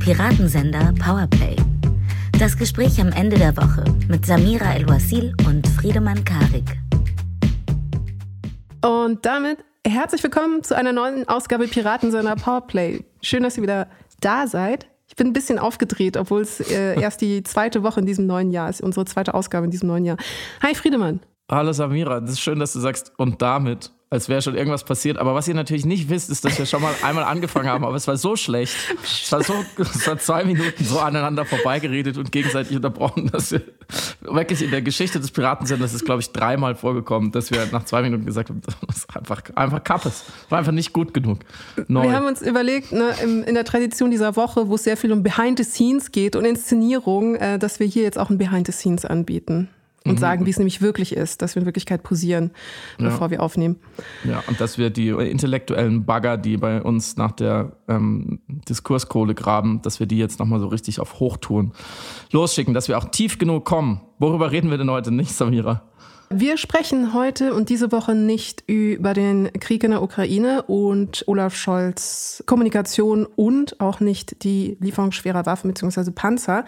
Piratensender Powerplay. Das Gespräch am Ende der Woche mit Samira El-Wasil und Friedemann Karik. Und damit herzlich willkommen zu einer neuen Ausgabe Piratensender Powerplay. Schön, dass ihr wieder da seid. Ich bin ein bisschen aufgedreht, obwohl es äh, erst die zweite Woche in diesem neuen Jahr ist, unsere zweite Ausgabe in diesem neuen Jahr. Hi Friedemann. Hallo Samira, das ist schön, dass du sagst, und damit als wäre schon irgendwas passiert. Aber was ihr natürlich nicht wisst, ist, dass wir schon mal einmal angefangen haben, aber es war so schlecht. Es war so, es war zwei Minuten so aneinander vorbeigeredet und gegenseitig unterbrochen, dass wir wirklich in der Geschichte des Piratensenders ist, glaube ich, dreimal vorgekommen, dass wir nach zwei Minuten gesagt haben, das ist einfach, einfach Kappes. War einfach nicht gut genug. Neu. Wir haben uns überlegt, ne, in der Tradition dieser Woche, wo es sehr viel um Behind the Scenes geht und Inszenierung, äh, dass wir hier jetzt auch ein Behind the Scenes anbieten und mhm. sagen, wie es nämlich wirklich ist, dass wir in Wirklichkeit posieren, bevor ja. wir aufnehmen. Ja, und dass wir die intellektuellen Bagger, die bei uns nach der ähm, Diskurskohle graben, dass wir die jetzt nochmal so richtig auf Hochtouren losschicken, dass wir auch tief genug kommen. Worüber reden wir denn heute nicht, Samira? Wir sprechen heute und diese Woche nicht über den Krieg in der Ukraine und Olaf Scholz Kommunikation und auch nicht die Lieferung schwerer Waffen bzw. Panzer,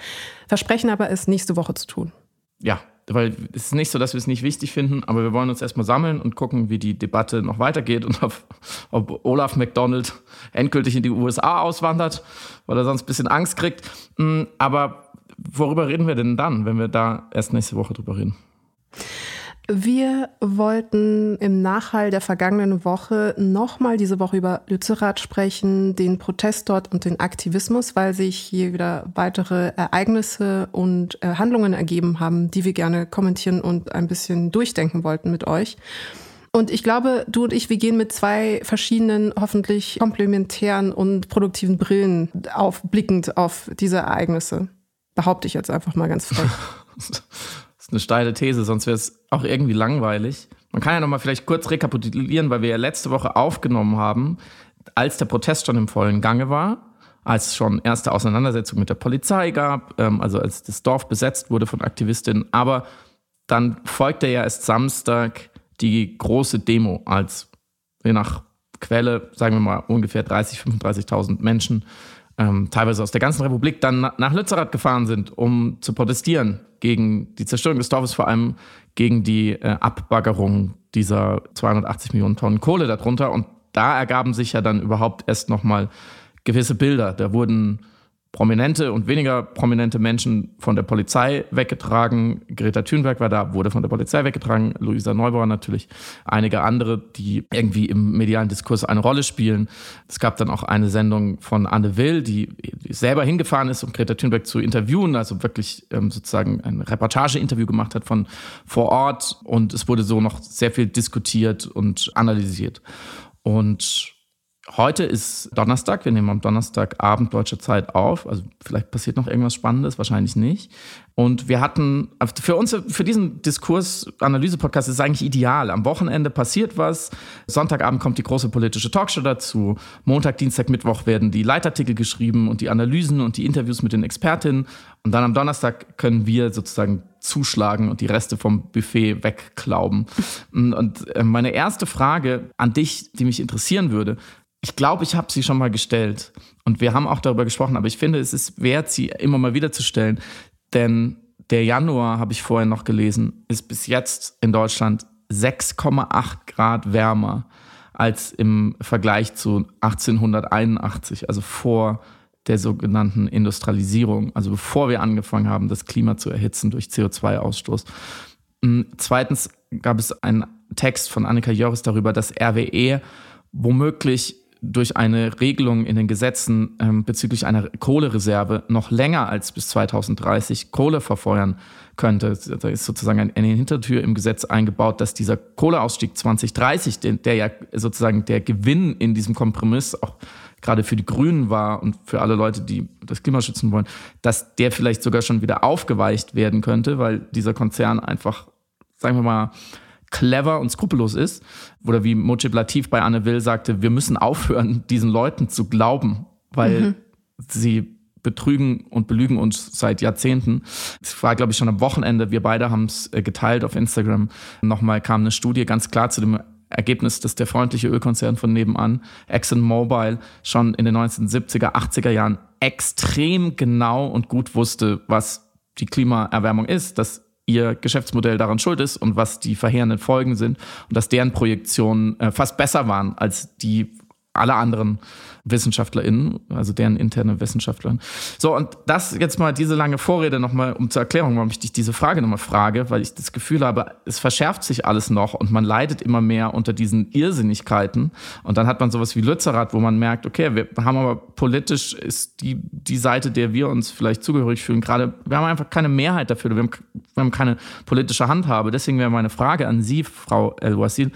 versprechen aber es nächste Woche zu tun. Ja, weil es ist nicht so, dass wir es nicht wichtig finden, aber wir wollen uns erstmal sammeln und gucken, wie die Debatte noch weitergeht und ob, ob Olaf McDonald endgültig in die USA auswandert, weil er sonst ein bisschen Angst kriegt. Hm, aber worüber reden wir denn dann, wenn wir da erst nächste Woche drüber reden? Wir wollten im Nachhall der vergangenen Woche nochmal diese Woche über Lützerath sprechen, den Protest dort und den Aktivismus, weil sich hier wieder weitere Ereignisse und äh, Handlungen ergeben haben, die wir gerne kommentieren und ein bisschen durchdenken wollten mit euch. Und ich glaube, du und ich, wir gehen mit zwei verschiedenen, hoffentlich komplementären und produktiven Brillen auf, blickend auf diese Ereignisse. Behaupte ich jetzt einfach mal ganz frech. eine steile These, sonst wäre es auch irgendwie langweilig. Man kann ja nochmal vielleicht kurz rekapitulieren, weil wir ja letzte Woche aufgenommen haben, als der Protest schon im vollen Gange war, als es schon erste Auseinandersetzungen mit der Polizei gab, ähm, also als das Dorf besetzt wurde von Aktivistinnen. Aber dann folgte ja erst Samstag die große Demo, als je nach Quelle, sagen wir mal, ungefähr 30.000, 35.000 Menschen ähm, teilweise aus der ganzen Republik dann nach Lützerath gefahren sind, um zu protestieren gegen die Zerstörung des Dorfes, vor allem gegen die äh, Abbaggerung dieser 280 Millionen Tonnen Kohle darunter. Und da ergaben sich ja dann überhaupt erst nochmal gewisse Bilder. Da wurden prominente und weniger prominente Menschen von der Polizei weggetragen. Greta Thunberg war da, wurde von der Polizei weggetragen. Luisa Neubauer natürlich. Einige andere, die irgendwie im medialen Diskurs eine Rolle spielen. Es gab dann auch eine Sendung von Anne Will, die selber hingefahren ist, um Greta Thunberg zu interviewen, also wirklich ähm, sozusagen ein Reportageinterview gemacht hat von vor Ort. Und es wurde so noch sehr viel diskutiert und analysiert. Und Heute ist Donnerstag, wir nehmen am Donnerstagabend deutscher Zeit auf. Also vielleicht passiert noch irgendwas Spannendes, wahrscheinlich nicht. Und wir hatten, für uns, für diesen Diskurs-Analyse-Podcast ist es eigentlich ideal. Am Wochenende passiert was. Sonntagabend kommt die große politische Talkshow dazu. Montag, Dienstag, Mittwoch werden die Leitartikel geschrieben und die Analysen und die Interviews mit den Expertinnen. Und dann am Donnerstag können wir sozusagen zuschlagen und die Reste vom Buffet wegklauben. Und äh, meine erste Frage an dich, die mich interessieren würde, ich glaube, ich habe sie schon mal gestellt. Und wir haben auch darüber gesprochen, aber ich finde, es ist wert, sie immer mal wieder zu stellen. Denn der Januar, habe ich vorher noch gelesen, ist bis jetzt in Deutschland 6,8 Grad wärmer als im Vergleich zu 1881, also vor der sogenannten Industrialisierung, also bevor wir angefangen haben, das Klima zu erhitzen durch CO2-Ausstoß. Hm, zweitens gab es einen Text von Annika Joris darüber, dass RWE womöglich durch eine Regelung in den Gesetzen ähm, bezüglich einer Kohlereserve noch länger als bis 2030 Kohle verfeuern könnte. Da ist sozusagen eine Hintertür im Gesetz eingebaut, dass dieser Kohleausstieg 2030, der, der ja sozusagen der Gewinn in diesem Kompromiss auch gerade für die Grünen war und für alle Leute, die das Klima schützen wollen, dass der vielleicht sogar schon wieder aufgeweicht werden könnte, weil dieser Konzern einfach, sagen wir mal, clever und skrupellos ist. Oder wie Mojib Latif bei Anne Will sagte, wir müssen aufhören, diesen Leuten zu glauben, weil mhm. sie betrügen und belügen uns seit Jahrzehnten. Es war, glaube ich, schon am Wochenende, wir beide haben es äh, geteilt auf Instagram. Nochmal kam eine Studie ganz klar zu dem Ergebnis, dass der freundliche Ölkonzern von nebenan, ExxonMobil, schon in den 1970er, 80er Jahren extrem genau und gut wusste, was die Klimaerwärmung ist, dass ihr Geschäftsmodell daran schuld ist und was die verheerenden Folgen sind und dass deren Projektionen äh, fast besser waren als die aller anderen WissenschaftlerInnen, also deren interne Wissenschaftler. So, und das jetzt mal diese lange Vorrede nochmal, um zur Erklärung, warum ich dich diese Frage nochmal frage, weil ich das Gefühl habe, es verschärft sich alles noch und man leidet immer mehr unter diesen Irrsinnigkeiten. Und dann hat man sowas wie Lützerath, wo man merkt, okay, wir haben aber politisch ist die, die Seite, der wir uns vielleicht zugehörig fühlen, gerade, wir haben einfach keine Mehrheit dafür, wir haben, wir haben keine politische Handhabe. Deswegen wäre meine Frage an Sie, Frau El-Wasil,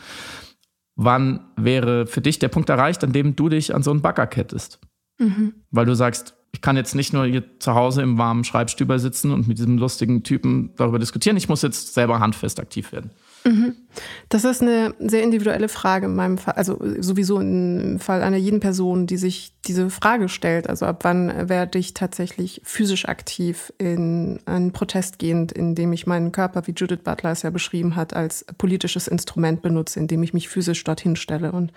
wann wäre für dich der Punkt erreicht, an dem du dich an so einen Bagger kettest? Mhm. Weil du sagst, ich kann jetzt nicht nur hier zu Hause im warmen Schreibstüber sitzen und mit diesem lustigen Typen darüber diskutieren, ich muss jetzt selber handfest aktiv werden. Das ist eine sehr individuelle Frage in meinem Fall, also sowieso im Fall einer jeden Person, die sich diese Frage stellt. Also ab wann werde ich tatsächlich physisch aktiv in einen Protest gehend, indem ich meinen Körper, wie Judith Butler es ja beschrieben hat, als politisches Instrument benutze, indem ich mich physisch dorthin stelle und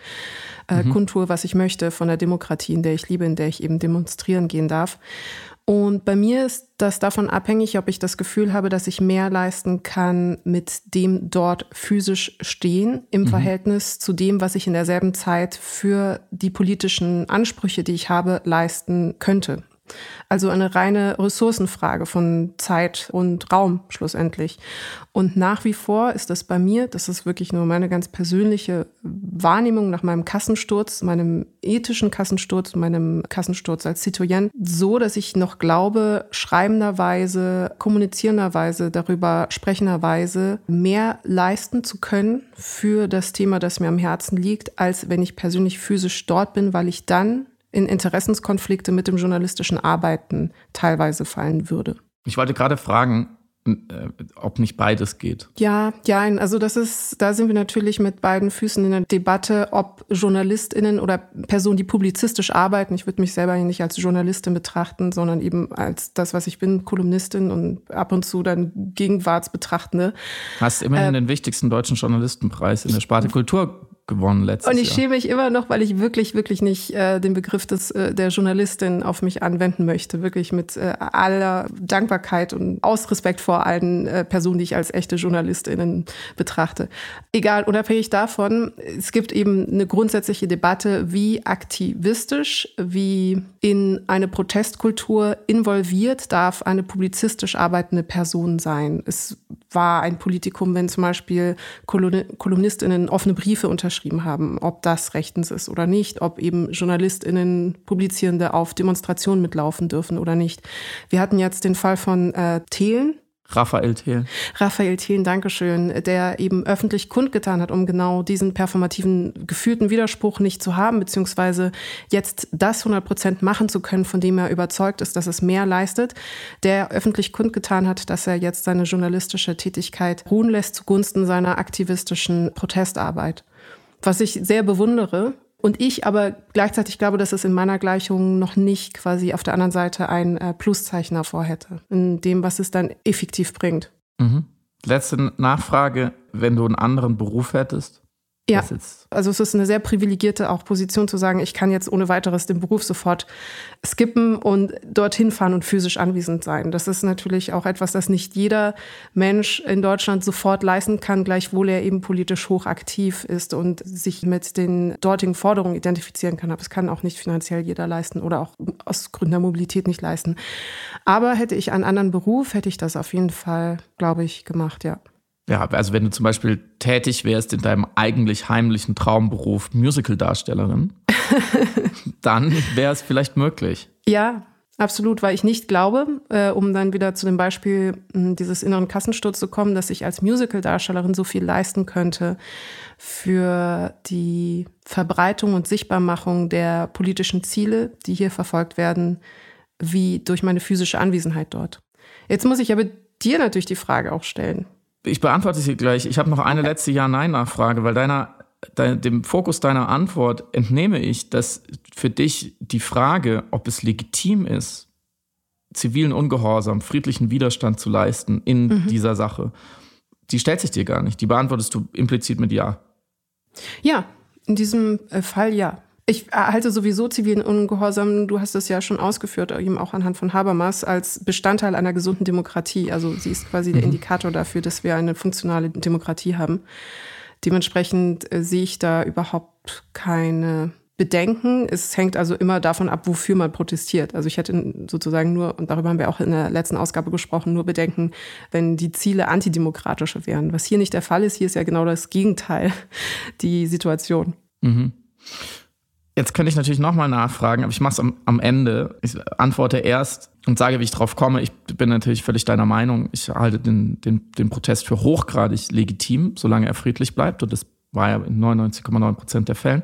äh, mhm. kundtue, was ich möchte von der Demokratie, in der ich liebe, in der ich eben demonstrieren gehen darf. Und bei mir ist das davon abhängig, ob ich das Gefühl habe, dass ich mehr leisten kann mit dem dort physisch stehen im mhm. Verhältnis zu dem, was ich in derselben Zeit für die politischen Ansprüche, die ich habe, leisten könnte. Also eine reine Ressourcenfrage von Zeit und Raum schlussendlich. Und nach wie vor ist das bei mir, das ist wirklich nur meine ganz persönliche Wahrnehmung nach meinem Kassensturz, meinem ethischen Kassensturz, meinem Kassensturz als Citoyen, so, dass ich noch glaube, schreibenderweise, kommunizierenderweise, darüber sprechenderweise mehr leisten zu können für das Thema, das mir am Herzen liegt, als wenn ich persönlich physisch dort bin, weil ich dann in Interessenskonflikte mit dem journalistischen Arbeiten teilweise fallen würde. Ich wollte gerade fragen, äh, ob nicht beides geht. Ja, ja, also das ist, da sind wir natürlich mit beiden Füßen in der Debatte, ob JournalistInnen oder Personen, die publizistisch arbeiten, ich würde mich selber nicht als Journalistin betrachten, sondern eben als das, was ich bin, Kolumnistin und ab und zu dann Gegenwartsbetrachtende. Hast immerhin äh, den wichtigsten deutschen Journalistenpreis in der Sparte Kultur gewonnen letztes Jahr. Und ich schäme mich immer noch, weil ich wirklich, wirklich nicht äh, den Begriff des, äh, der Journalistin auf mich anwenden möchte. Wirklich mit äh, aller Dankbarkeit und Ausrespekt vor allen äh, Personen, die ich als echte JournalistInnen betrachte. Egal, unabhängig davon, es gibt eben eine grundsätzliche Debatte, wie aktivistisch, wie in eine Protestkultur involviert darf eine publizistisch arbeitende Person sein. Es war ein Politikum, wenn zum Beispiel KolumnistInnen offene Briefe unterschrieben haben, ob das rechtens ist oder nicht, ob eben JournalistInnen, Publizierende auf Demonstrationen mitlaufen dürfen oder nicht. Wir hatten jetzt den Fall von äh, Thelen, Raphael Thelen. Raphael Thelen, Dankeschön, der eben öffentlich kundgetan hat, um genau diesen performativen, gefühlten Widerspruch nicht zu haben, beziehungsweise jetzt das 100 Prozent machen zu können, von dem er überzeugt ist, dass es mehr leistet, der öffentlich kundgetan hat, dass er jetzt seine journalistische Tätigkeit ruhen lässt zugunsten seiner aktivistischen Protestarbeit. Was ich sehr bewundere, und ich aber gleichzeitig glaube, dass es in meiner Gleichung noch nicht quasi auf der anderen Seite ein äh, Pluszeichen davor hätte, in dem, was es dann effektiv bringt. Mhm. Letzte Nachfrage, wenn du einen anderen Beruf hättest, ja, also es ist eine sehr privilegierte auch Position zu sagen, ich kann jetzt ohne weiteres den Beruf sofort skippen und dorthin fahren und physisch anwesend sein. Das ist natürlich auch etwas, das nicht jeder Mensch in Deutschland sofort leisten kann, gleichwohl er eben politisch hochaktiv ist und sich mit den dortigen Forderungen identifizieren kann. Aber es kann auch nicht finanziell jeder leisten oder auch aus Gründen der Mobilität nicht leisten. Aber hätte ich einen anderen Beruf, hätte ich das auf jeden Fall, glaube ich, gemacht, ja. Ja, also wenn du zum Beispiel tätig wärst in deinem eigentlich heimlichen Traumberuf Musical-Darstellerin, dann wäre es vielleicht möglich. Ja, absolut, weil ich nicht glaube, äh, um dann wieder zu dem Beispiel äh, dieses inneren Kassensturz zu kommen, dass ich als Musical-Darstellerin so viel leisten könnte für die Verbreitung und Sichtbarmachung der politischen Ziele, die hier verfolgt werden, wie durch meine physische Anwesenheit dort. Jetzt muss ich aber dir natürlich die Frage auch stellen. Ich beantworte sie gleich. Ich habe noch eine letzte Ja-Nein-Nachfrage, weil deiner, dein, dem Fokus deiner Antwort entnehme ich, dass für dich die Frage, ob es legitim ist, zivilen Ungehorsam, friedlichen Widerstand zu leisten in mhm. dieser Sache, die stellt sich dir gar nicht. Die beantwortest du implizit mit Ja. Ja, in diesem äh, Fall ja. Ich halte sowieso zivilen Ungehorsam, du hast es ja schon ausgeführt, eben auch anhand von Habermas, als Bestandteil einer gesunden Demokratie. Also sie ist quasi der mhm. Indikator dafür, dass wir eine funktionale Demokratie haben. Dementsprechend äh, sehe ich da überhaupt keine Bedenken. Es hängt also immer davon ab, wofür man protestiert. Also ich hätte sozusagen nur, und darüber haben wir auch in der letzten Ausgabe gesprochen, nur Bedenken, wenn die Ziele antidemokratische wären. Was hier nicht der Fall ist, hier ist ja genau das Gegenteil, die Situation. Mhm. Jetzt könnte ich natürlich nochmal nachfragen, aber ich mache es am, am, Ende. Ich antworte erst und sage, wie ich drauf komme. Ich bin natürlich völlig deiner Meinung. Ich halte den, den, den Protest für hochgradig legitim, solange er friedlich bleibt. Und das war ja in 99,9 Prozent der Fällen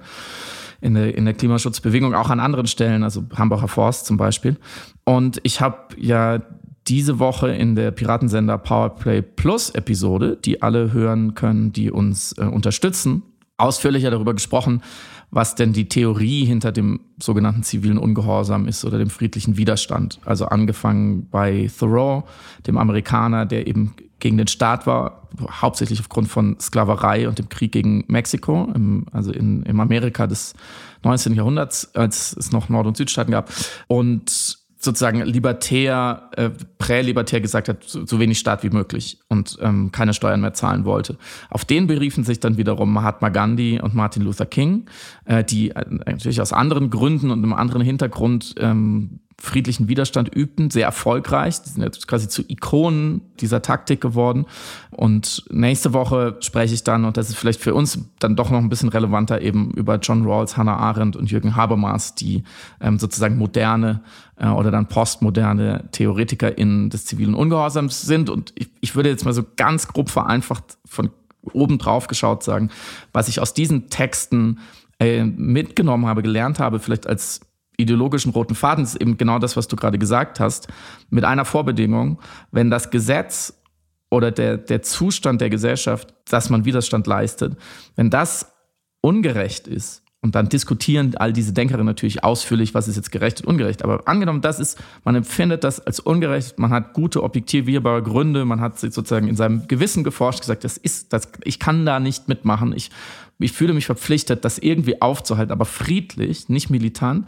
in der, in der Klimaschutzbewegung, auch an anderen Stellen, also Hambacher Forst zum Beispiel. Und ich habe ja diese Woche in der Piratensender Powerplay Plus Episode, die alle hören können, die uns äh, unterstützen, ausführlicher darüber gesprochen, was denn die Theorie hinter dem sogenannten zivilen Ungehorsam ist oder dem friedlichen Widerstand. Also angefangen bei Thoreau, dem Amerikaner, der eben gegen den Staat war, hauptsächlich aufgrund von Sklaverei und dem Krieg gegen Mexiko, im, also in, in Amerika des 19. Jahrhunderts, als es noch Nord- und Südstaaten gab. Und sozusagen libertär, äh, prälibertär gesagt hat, so, so, wenig Staat wie möglich und ähm, keine Steuern mehr zahlen wollte. Auf den beriefen sich dann wiederum Mahatma Gandhi und Martin Luther King, äh, die äh, natürlich aus anderen Gründen und einem anderen Hintergrund ähm, friedlichen Widerstand übten, sehr erfolgreich. Die sind jetzt quasi zu Ikonen dieser Taktik geworden. Und nächste Woche spreche ich dann, und das ist vielleicht für uns dann doch noch ein bisschen relevanter, eben über John Rawls, Hannah Arendt und Jürgen Habermas, die ähm, sozusagen moderne äh, oder dann postmoderne TheoretikerInnen des zivilen Ungehorsams sind. Und ich, ich würde jetzt mal so ganz grob vereinfacht von oben drauf geschaut sagen, was ich aus diesen Texten äh, mitgenommen habe, gelernt habe, vielleicht als ideologischen roten Faden ist eben genau das, was du gerade gesagt hast, mit einer Vorbedingung, wenn das Gesetz oder der, der Zustand der Gesellschaft, dass man Widerstand leistet, wenn das ungerecht ist, und dann diskutieren all diese Denkerinnen natürlich ausführlich, was ist jetzt gerecht und ungerecht. Aber angenommen, das ist, man empfindet das als ungerecht, man hat gute objektivierbare Gründe, man hat sozusagen in seinem Gewissen geforscht, gesagt, das ist, das, ich kann da nicht mitmachen. Ich ich fühle mich verpflichtet, das irgendwie aufzuhalten, aber friedlich, nicht militant,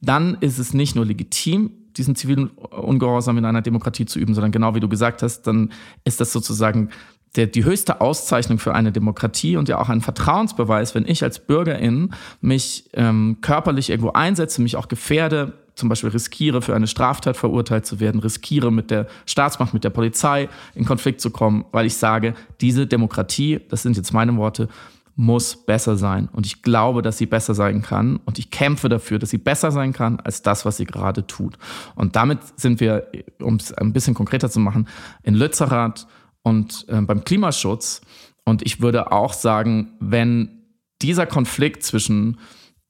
dann ist es nicht nur legitim, diesen zivilen Ungehorsam in einer Demokratie zu üben, sondern genau wie du gesagt hast, dann ist das sozusagen der, die höchste Auszeichnung für eine Demokratie und ja auch ein Vertrauensbeweis, wenn ich als Bürgerin mich ähm, körperlich irgendwo einsetze, mich auch gefährde, zum Beispiel riskiere, für eine Straftat verurteilt zu werden, riskiere, mit der Staatsmacht, mit der Polizei in Konflikt zu kommen, weil ich sage, diese Demokratie, das sind jetzt meine Worte, muss besser sein. Und ich glaube, dass sie besser sein kann. Und ich kämpfe dafür, dass sie besser sein kann als das, was sie gerade tut. Und damit sind wir, um es ein bisschen konkreter zu machen, in Lützerath und äh, beim Klimaschutz. Und ich würde auch sagen, wenn dieser Konflikt zwischen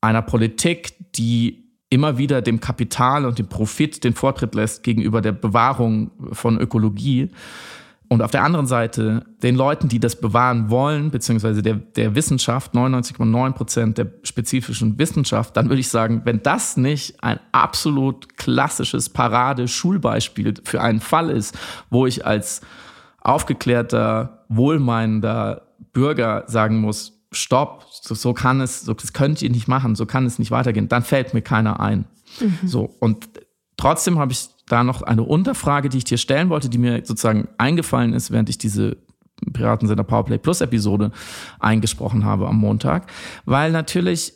einer Politik, die immer wieder dem Kapital und dem Profit den Vortritt lässt gegenüber der Bewahrung von Ökologie, und auf der anderen Seite den Leuten, die das bewahren wollen, beziehungsweise der, der Wissenschaft, 99,9 Prozent der spezifischen Wissenschaft, dann würde ich sagen, wenn das nicht ein absolut klassisches Parade-Schulbeispiel für einen Fall ist, wo ich als aufgeklärter, wohlmeinender Bürger sagen muss, stopp, so, so kann es, so, das könnt ihr nicht machen, so kann es nicht weitergehen, dann fällt mir keiner ein. Mhm. So, und trotzdem habe ich da noch eine Unterfrage, die ich dir stellen wollte, die mir sozusagen eingefallen ist, während ich diese Piratensender Powerplay Plus Episode eingesprochen habe am Montag, weil natürlich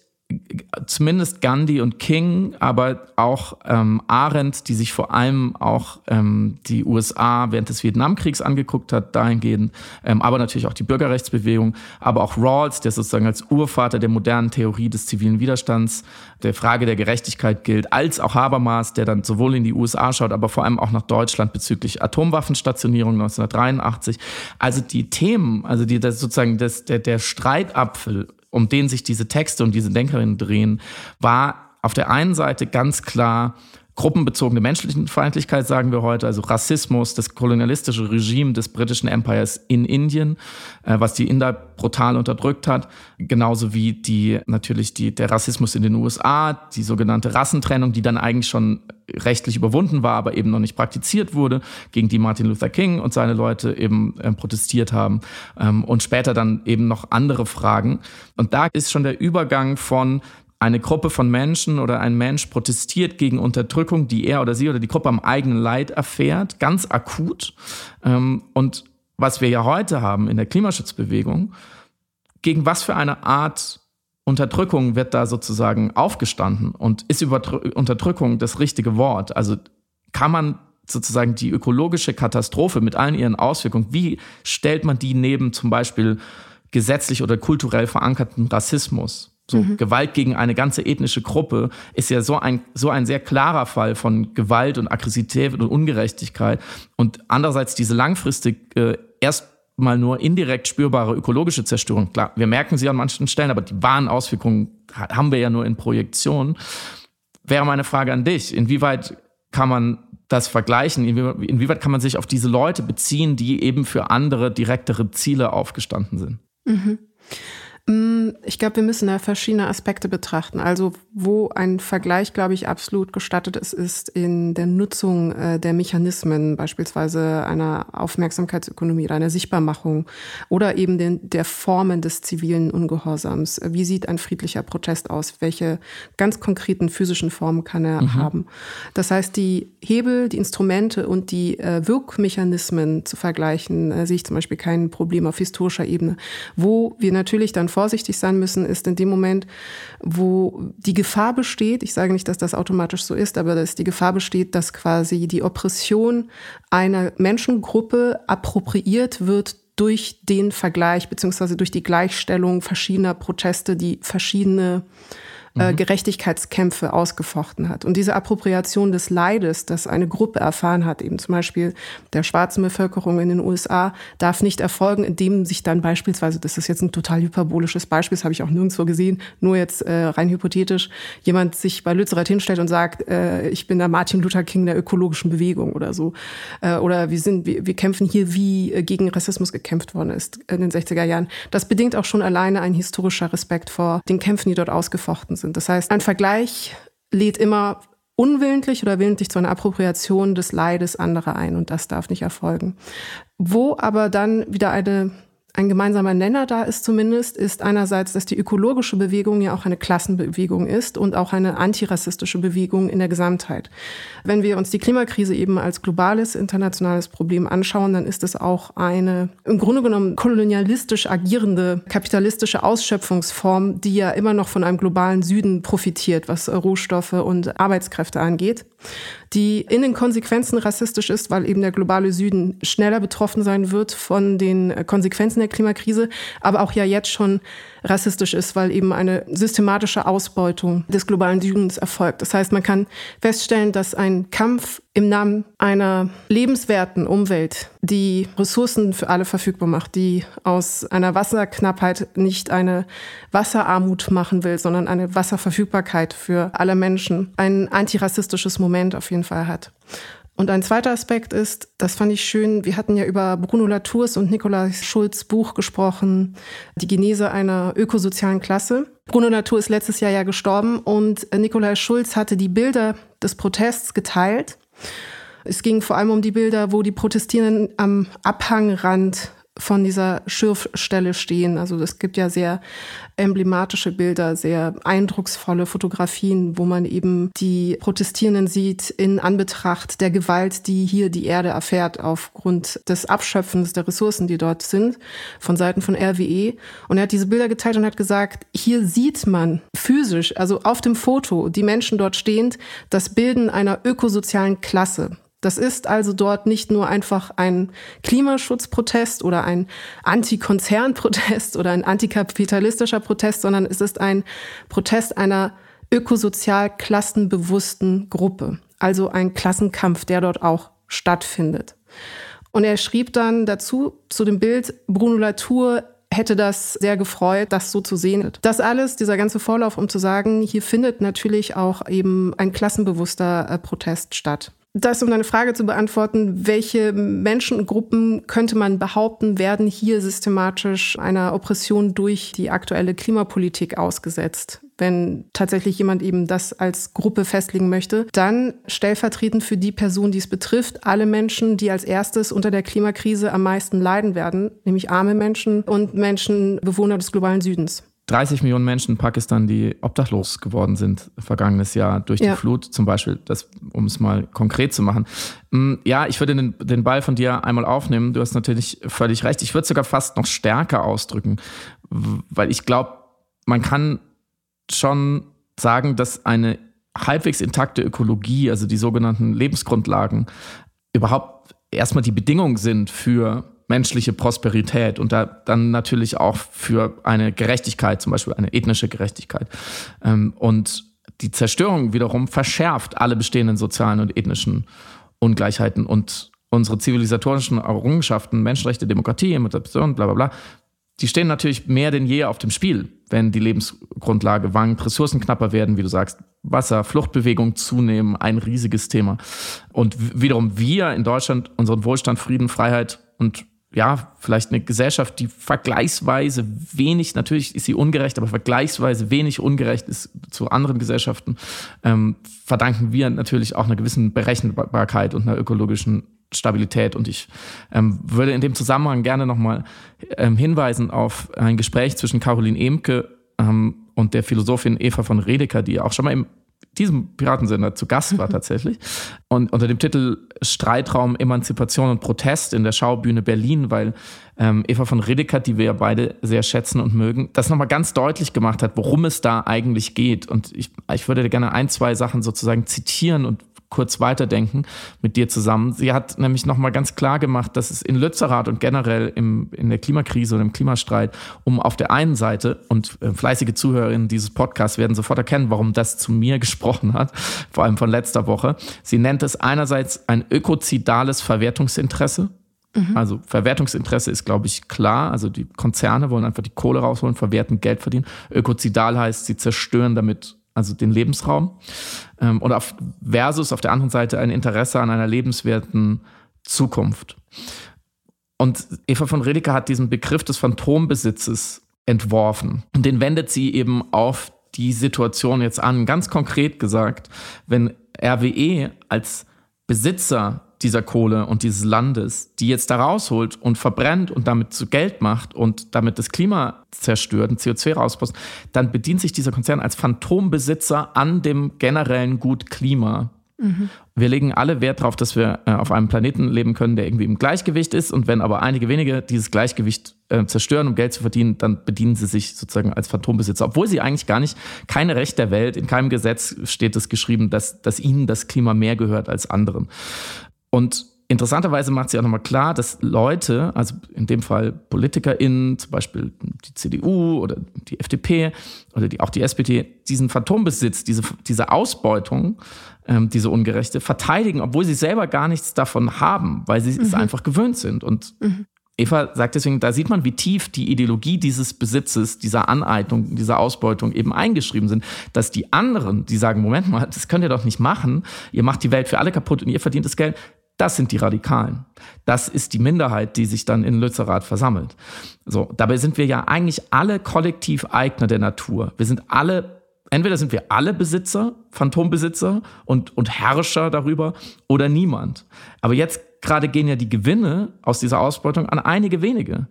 zumindest Gandhi und King, aber auch ähm, Arendt, die sich vor allem auch ähm, die USA während des Vietnamkriegs angeguckt hat, dahingehend, ähm, aber natürlich auch die Bürgerrechtsbewegung, aber auch Rawls, der sozusagen als Urvater der modernen Theorie des zivilen Widerstands, der Frage der Gerechtigkeit gilt, als auch Habermas, der dann sowohl in die USA schaut, aber vor allem auch nach Deutschland bezüglich Atomwaffenstationierung 1983. Also die Themen, also die das sozusagen das, der, der Streitapfel um den sich diese Texte und diese Denkerinnen drehen, war auf der einen Seite ganz klar gruppenbezogene Menschenfeindlichkeit, sagen wir heute, also Rassismus, das kolonialistische Regime des britischen Empires in Indien, äh, was die Inder brutal unterdrückt hat, genauso wie die natürlich die, der Rassismus in den USA, die sogenannte Rassentrennung, die dann eigentlich schon rechtlich überwunden war, aber eben noch nicht praktiziert wurde, gegen die Martin Luther King und seine Leute eben äh, protestiert haben. Ähm, und später dann eben noch andere Fragen. Und da ist schon der Übergang von eine Gruppe von Menschen oder ein Mensch protestiert gegen Unterdrückung, die er oder sie oder die Gruppe am eigenen Leid erfährt, ganz akut. Ähm, und was wir ja heute haben in der Klimaschutzbewegung, gegen was für eine Art Unterdrückung wird da sozusagen aufgestanden und ist Unterdrückung das richtige Wort? Also kann man sozusagen die ökologische Katastrophe mit allen ihren Auswirkungen, wie stellt man die neben zum Beispiel gesetzlich oder kulturell verankerten Rassismus? So mhm. Gewalt gegen eine ganze ethnische Gruppe ist ja so ein, so ein sehr klarer Fall von Gewalt und Aggressivität und Ungerechtigkeit. Und andererseits diese langfristig äh, erstmal nur indirekt spürbare ökologische Zerstörung. Klar, wir merken sie an manchen Stellen, aber die wahren Auswirkungen haben wir ja nur in Projektion. Wäre meine Frage an dich. Inwieweit kann man das vergleichen? Inwieweit kann man sich auf diese Leute beziehen, die eben für andere direktere Ziele aufgestanden sind? Mhm. Mm, ich glaube, wir müssen da verschiedene Aspekte betrachten. Also wo ein Vergleich, glaube ich, absolut gestattet ist, ist in der Nutzung äh, der Mechanismen, beispielsweise einer Aufmerksamkeitsökonomie oder einer Sichtbarmachung oder eben den, der Formen des zivilen Ungehorsams. Wie sieht ein friedlicher Protest aus? Welche ganz konkreten physischen Formen kann er mhm. haben? Das heißt, die Hebel, die Instrumente und die äh, Wirkmechanismen zu vergleichen, äh, sehe ich zum Beispiel kein Problem auf historischer Ebene, wo wir natürlich dann vorsichtig sein müssen, ist in dem Moment, wo die Gefahr besteht, ich sage nicht, dass das automatisch so ist, aber dass die Gefahr besteht, dass quasi die Oppression einer Menschengruppe appropriiert wird durch den Vergleich beziehungsweise durch die Gleichstellung verschiedener Proteste, die verschiedene äh, mhm. Gerechtigkeitskämpfe ausgefochten hat. Und diese Appropriation des Leides, das eine Gruppe erfahren hat, eben zum Beispiel der schwarzen Bevölkerung in den USA, darf nicht erfolgen, indem sich dann beispielsweise, das ist jetzt ein total hyperbolisches Beispiel, das habe ich auch nirgendwo gesehen, nur jetzt äh, rein hypothetisch, jemand sich bei Lützerath hinstellt und sagt, äh, ich bin der Martin Luther King der ökologischen Bewegung oder so. Äh, oder wir sind, wir, wir kämpfen hier, wie äh, gegen Rassismus gekämpft worden ist in den 60er Jahren. Das bedingt auch schon alleine ein historischer Respekt vor den Kämpfen, die dort ausgefochten sind. Das heißt, ein Vergleich lädt immer unwillentlich oder willentlich zu einer Appropriation des Leides anderer ein und das darf nicht erfolgen. Wo aber dann wieder eine ein gemeinsamer Nenner da ist zumindest, ist einerseits, dass die ökologische Bewegung ja auch eine Klassenbewegung ist und auch eine antirassistische Bewegung in der Gesamtheit. Wenn wir uns die Klimakrise eben als globales internationales Problem anschauen, dann ist es auch eine im Grunde genommen kolonialistisch agierende kapitalistische Ausschöpfungsform, die ja immer noch von einem globalen Süden profitiert, was Rohstoffe und Arbeitskräfte angeht die in den Konsequenzen rassistisch ist, weil eben der globale Süden schneller betroffen sein wird von den Konsequenzen der Klimakrise, aber auch ja jetzt schon rassistisch ist, weil eben eine systematische Ausbeutung des globalen Südens erfolgt. Das heißt, man kann feststellen, dass ein Kampf im Namen einer lebenswerten Umwelt, die Ressourcen für alle verfügbar macht, die aus einer Wasserknappheit nicht eine Wasserarmut machen will, sondern eine Wasserverfügbarkeit für alle Menschen, ein antirassistisches Moment auf jeden Fall hat. Und ein zweiter Aspekt ist, das fand ich schön, wir hatten ja über Bruno Latours und Nikolaus Schulz Buch gesprochen, Die Genese einer ökosozialen Klasse. Bruno Latour ist letztes Jahr ja gestorben und Nikolaus Schulz hatte die Bilder des Protests geteilt. Es ging vor allem um die Bilder, wo die Protestierenden am Abhangrand von dieser Schürfstelle stehen. Also es gibt ja sehr emblematische Bilder, sehr eindrucksvolle Fotografien, wo man eben die Protestierenden sieht in Anbetracht der Gewalt, die hier die Erde erfährt aufgrund des Abschöpfens der Ressourcen, die dort sind, von Seiten von RWE. Und er hat diese Bilder geteilt und hat gesagt, hier sieht man physisch, also auf dem Foto, die Menschen dort stehend, das Bilden einer ökosozialen Klasse. Das ist also dort nicht nur einfach ein Klimaschutzprotest oder ein Antikonzernprotest oder ein antikapitalistischer Protest, sondern es ist ein Protest einer ökosozial klassenbewussten Gruppe. Also ein Klassenkampf, der dort auch stattfindet. Und er schrieb dann dazu, zu dem Bild, Bruno Latour hätte das sehr gefreut, das so zu sehen. Das alles, dieser ganze Vorlauf, um zu sagen, hier findet natürlich auch eben ein klassenbewusster äh, Protest statt. Das, um deine Frage zu beantworten, welche Menschengruppen könnte man behaupten, werden hier systematisch einer Oppression durch die aktuelle Klimapolitik ausgesetzt? wenn tatsächlich jemand eben das als Gruppe festlegen möchte, dann stellvertretend für die Person, die es betrifft, alle Menschen, die als erstes unter der Klimakrise am meisten leiden werden, nämlich arme Menschen und Menschen, Bewohner des globalen Südens. 30 Millionen Menschen in Pakistan, die obdachlos geworden sind vergangenes Jahr durch die ja. Flut, zum Beispiel, das, um es mal konkret zu machen. Mm, ja, ich würde den, den Ball von dir einmal aufnehmen. Du hast natürlich völlig recht. Ich würde es sogar fast noch stärker ausdrücken, weil ich glaube, man kann schon sagen, dass eine halbwegs intakte Ökologie, also die sogenannten Lebensgrundlagen, überhaupt erstmal die Bedingung sind für menschliche Prosperität und da dann natürlich auch für eine Gerechtigkeit, zum Beispiel eine ethnische Gerechtigkeit. Ähm, und die Zerstörung wiederum verschärft alle bestehenden sozialen und ethnischen Ungleichheiten und unsere zivilisatorischen Errungenschaften, Menschenrechte, Demokratie, Emanzipation, bla bla bla, die stehen natürlich mehr denn je auf dem Spiel, wenn die Lebensgrundlage wankt, Ressourcen knapper werden, wie du sagst, Wasser, Fluchtbewegung zunehmen, ein riesiges Thema. Und wiederum wir in Deutschland unseren Wohlstand, Frieden, Freiheit und ja, vielleicht eine Gesellschaft, die vergleichsweise wenig, natürlich ist sie ungerecht, aber vergleichsweise wenig ungerecht ist zu anderen Gesellschaften, ähm, verdanken wir natürlich auch einer gewissen Berechenbarkeit und einer ökologischen Stabilität. Und ich ähm, würde in dem Zusammenhang gerne nochmal ähm, hinweisen auf ein Gespräch zwischen Caroline Emke ähm, und der Philosophin Eva von Redeker, die auch schon mal im diesem Piratensender zu Gast war tatsächlich. Und unter dem Titel Streitraum, Emanzipation und Protest in der Schaubühne Berlin, weil ähm, Eva von Redeker, die wir ja beide sehr schätzen und mögen, das nochmal ganz deutlich gemacht hat, worum es da eigentlich geht. Und ich, ich würde gerne ein, zwei Sachen sozusagen zitieren und kurz weiterdenken mit dir zusammen. Sie hat nämlich nochmal ganz klar gemacht, dass es in Lützerath und generell im, in der Klimakrise und im Klimastreit um auf der einen Seite, und äh, fleißige Zuhörerinnen dieses Podcasts werden sofort erkennen, warum das zu mir gesprochen hat, vor allem von letzter Woche. Sie nennt es einerseits ein ökozidales Verwertungsinteresse. Mhm. Also Verwertungsinteresse ist, glaube ich, klar. Also die Konzerne wollen einfach die Kohle rausholen, verwerten, Geld verdienen. Ökozidal heißt, sie zerstören damit also den Lebensraum. Ähm, und auf, versus auf der anderen Seite ein Interesse an einer lebenswerten Zukunft. Und Eva von Redeker hat diesen Begriff des Phantombesitzes entworfen. Und den wendet sie eben auf die Situation jetzt an. Ganz konkret gesagt, wenn RWE als Besitzer dieser Kohle und dieses Landes, die jetzt da rausholt und verbrennt und damit zu Geld macht und damit das Klima zerstört und CO2 rauspostet, dann bedient sich dieser Konzern als Phantombesitzer an dem generellen Gut Klima. Mhm. Wir legen alle Wert darauf, dass wir äh, auf einem Planeten leben können, der irgendwie im Gleichgewicht ist. Und wenn aber einige wenige dieses Gleichgewicht äh, zerstören, um Geld zu verdienen, dann bedienen sie sich sozusagen als Phantombesitzer, obwohl sie eigentlich gar nicht, keine Recht der Welt, in keinem Gesetz steht es geschrieben, dass, dass ihnen das Klima mehr gehört als anderen. Und interessanterweise macht sie auch nochmal klar, dass Leute, also in dem Fall PolitikerInnen, zum Beispiel die CDU oder die FDP oder die, auch die SPD, diesen Phantombesitz, diese, diese Ausbeutung, ähm, diese Ungerechte, verteidigen, obwohl sie selber gar nichts davon haben, weil sie mhm. es einfach gewöhnt sind. Und mhm. Eva sagt deswegen, da sieht man, wie tief die Ideologie dieses Besitzes, dieser Aneignung, dieser Ausbeutung eben eingeschrieben sind, dass die anderen, die sagen, Moment mal, das könnt ihr doch nicht machen, ihr macht die Welt für alle kaputt und ihr verdient das Geld, das sind die Radikalen. Das ist die Minderheit, die sich dann in Lützerath versammelt. So, dabei sind wir ja eigentlich alle kollektiv Eigner der Natur. Wir sind alle, entweder sind wir alle Besitzer, Phantombesitzer und, und Herrscher darüber oder niemand. Aber jetzt gerade gehen ja die Gewinne aus dieser Ausbeutung an einige wenige.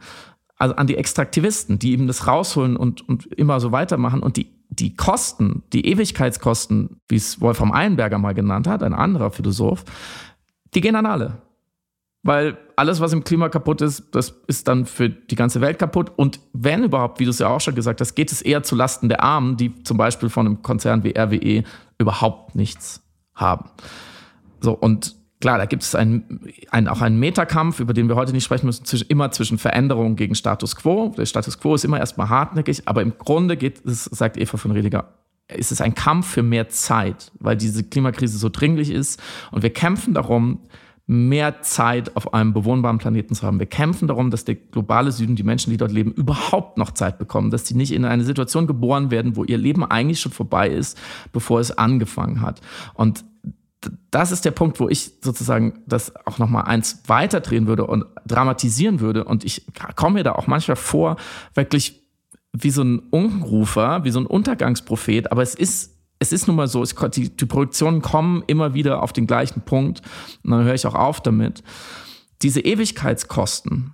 Also an die Extraktivisten, die eben das rausholen und, und immer so weitermachen und die die Kosten, die Ewigkeitskosten, wie es Wolfram Eilenberger mal genannt hat, ein anderer Philosoph, die gehen an alle. Weil alles, was im Klima kaputt ist, das ist dann für die ganze Welt kaputt. Und wenn überhaupt, wie du es ja auch schon gesagt hast, geht es eher zu Lasten der Armen, die zum Beispiel von einem Konzern wie RWE überhaupt nichts haben. So, und klar, da gibt es einen, einen, auch einen Metakampf, über den wir heute nicht sprechen müssen, zwischen, immer zwischen Veränderung gegen Status Quo. Der Status Quo ist immer erstmal hartnäckig, aber im Grunde geht es, sagt Eva von Rediger, ist es ein Kampf für mehr Zeit, weil diese Klimakrise so dringlich ist. Und wir kämpfen darum, mehr Zeit auf einem bewohnbaren Planeten zu haben. Wir kämpfen darum, dass der globale Süden, die Menschen, die dort leben, überhaupt noch Zeit bekommen, dass sie nicht in eine Situation geboren werden, wo ihr Leben eigentlich schon vorbei ist, bevor es angefangen hat. Und das ist der Punkt, wo ich sozusagen das auch noch mal eins weiterdrehen würde und dramatisieren würde. Und ich komme mir da auch manchmal vor, wirklich wie so ein Unrufer, wie so ein Untergangsprophet. Aber es ist es ist nun mal so, es, die, die Produktionen kommen immer wieder auf den gleichen Punkt und dann höre ich auch auf damit. Diese Ewigkeitskosten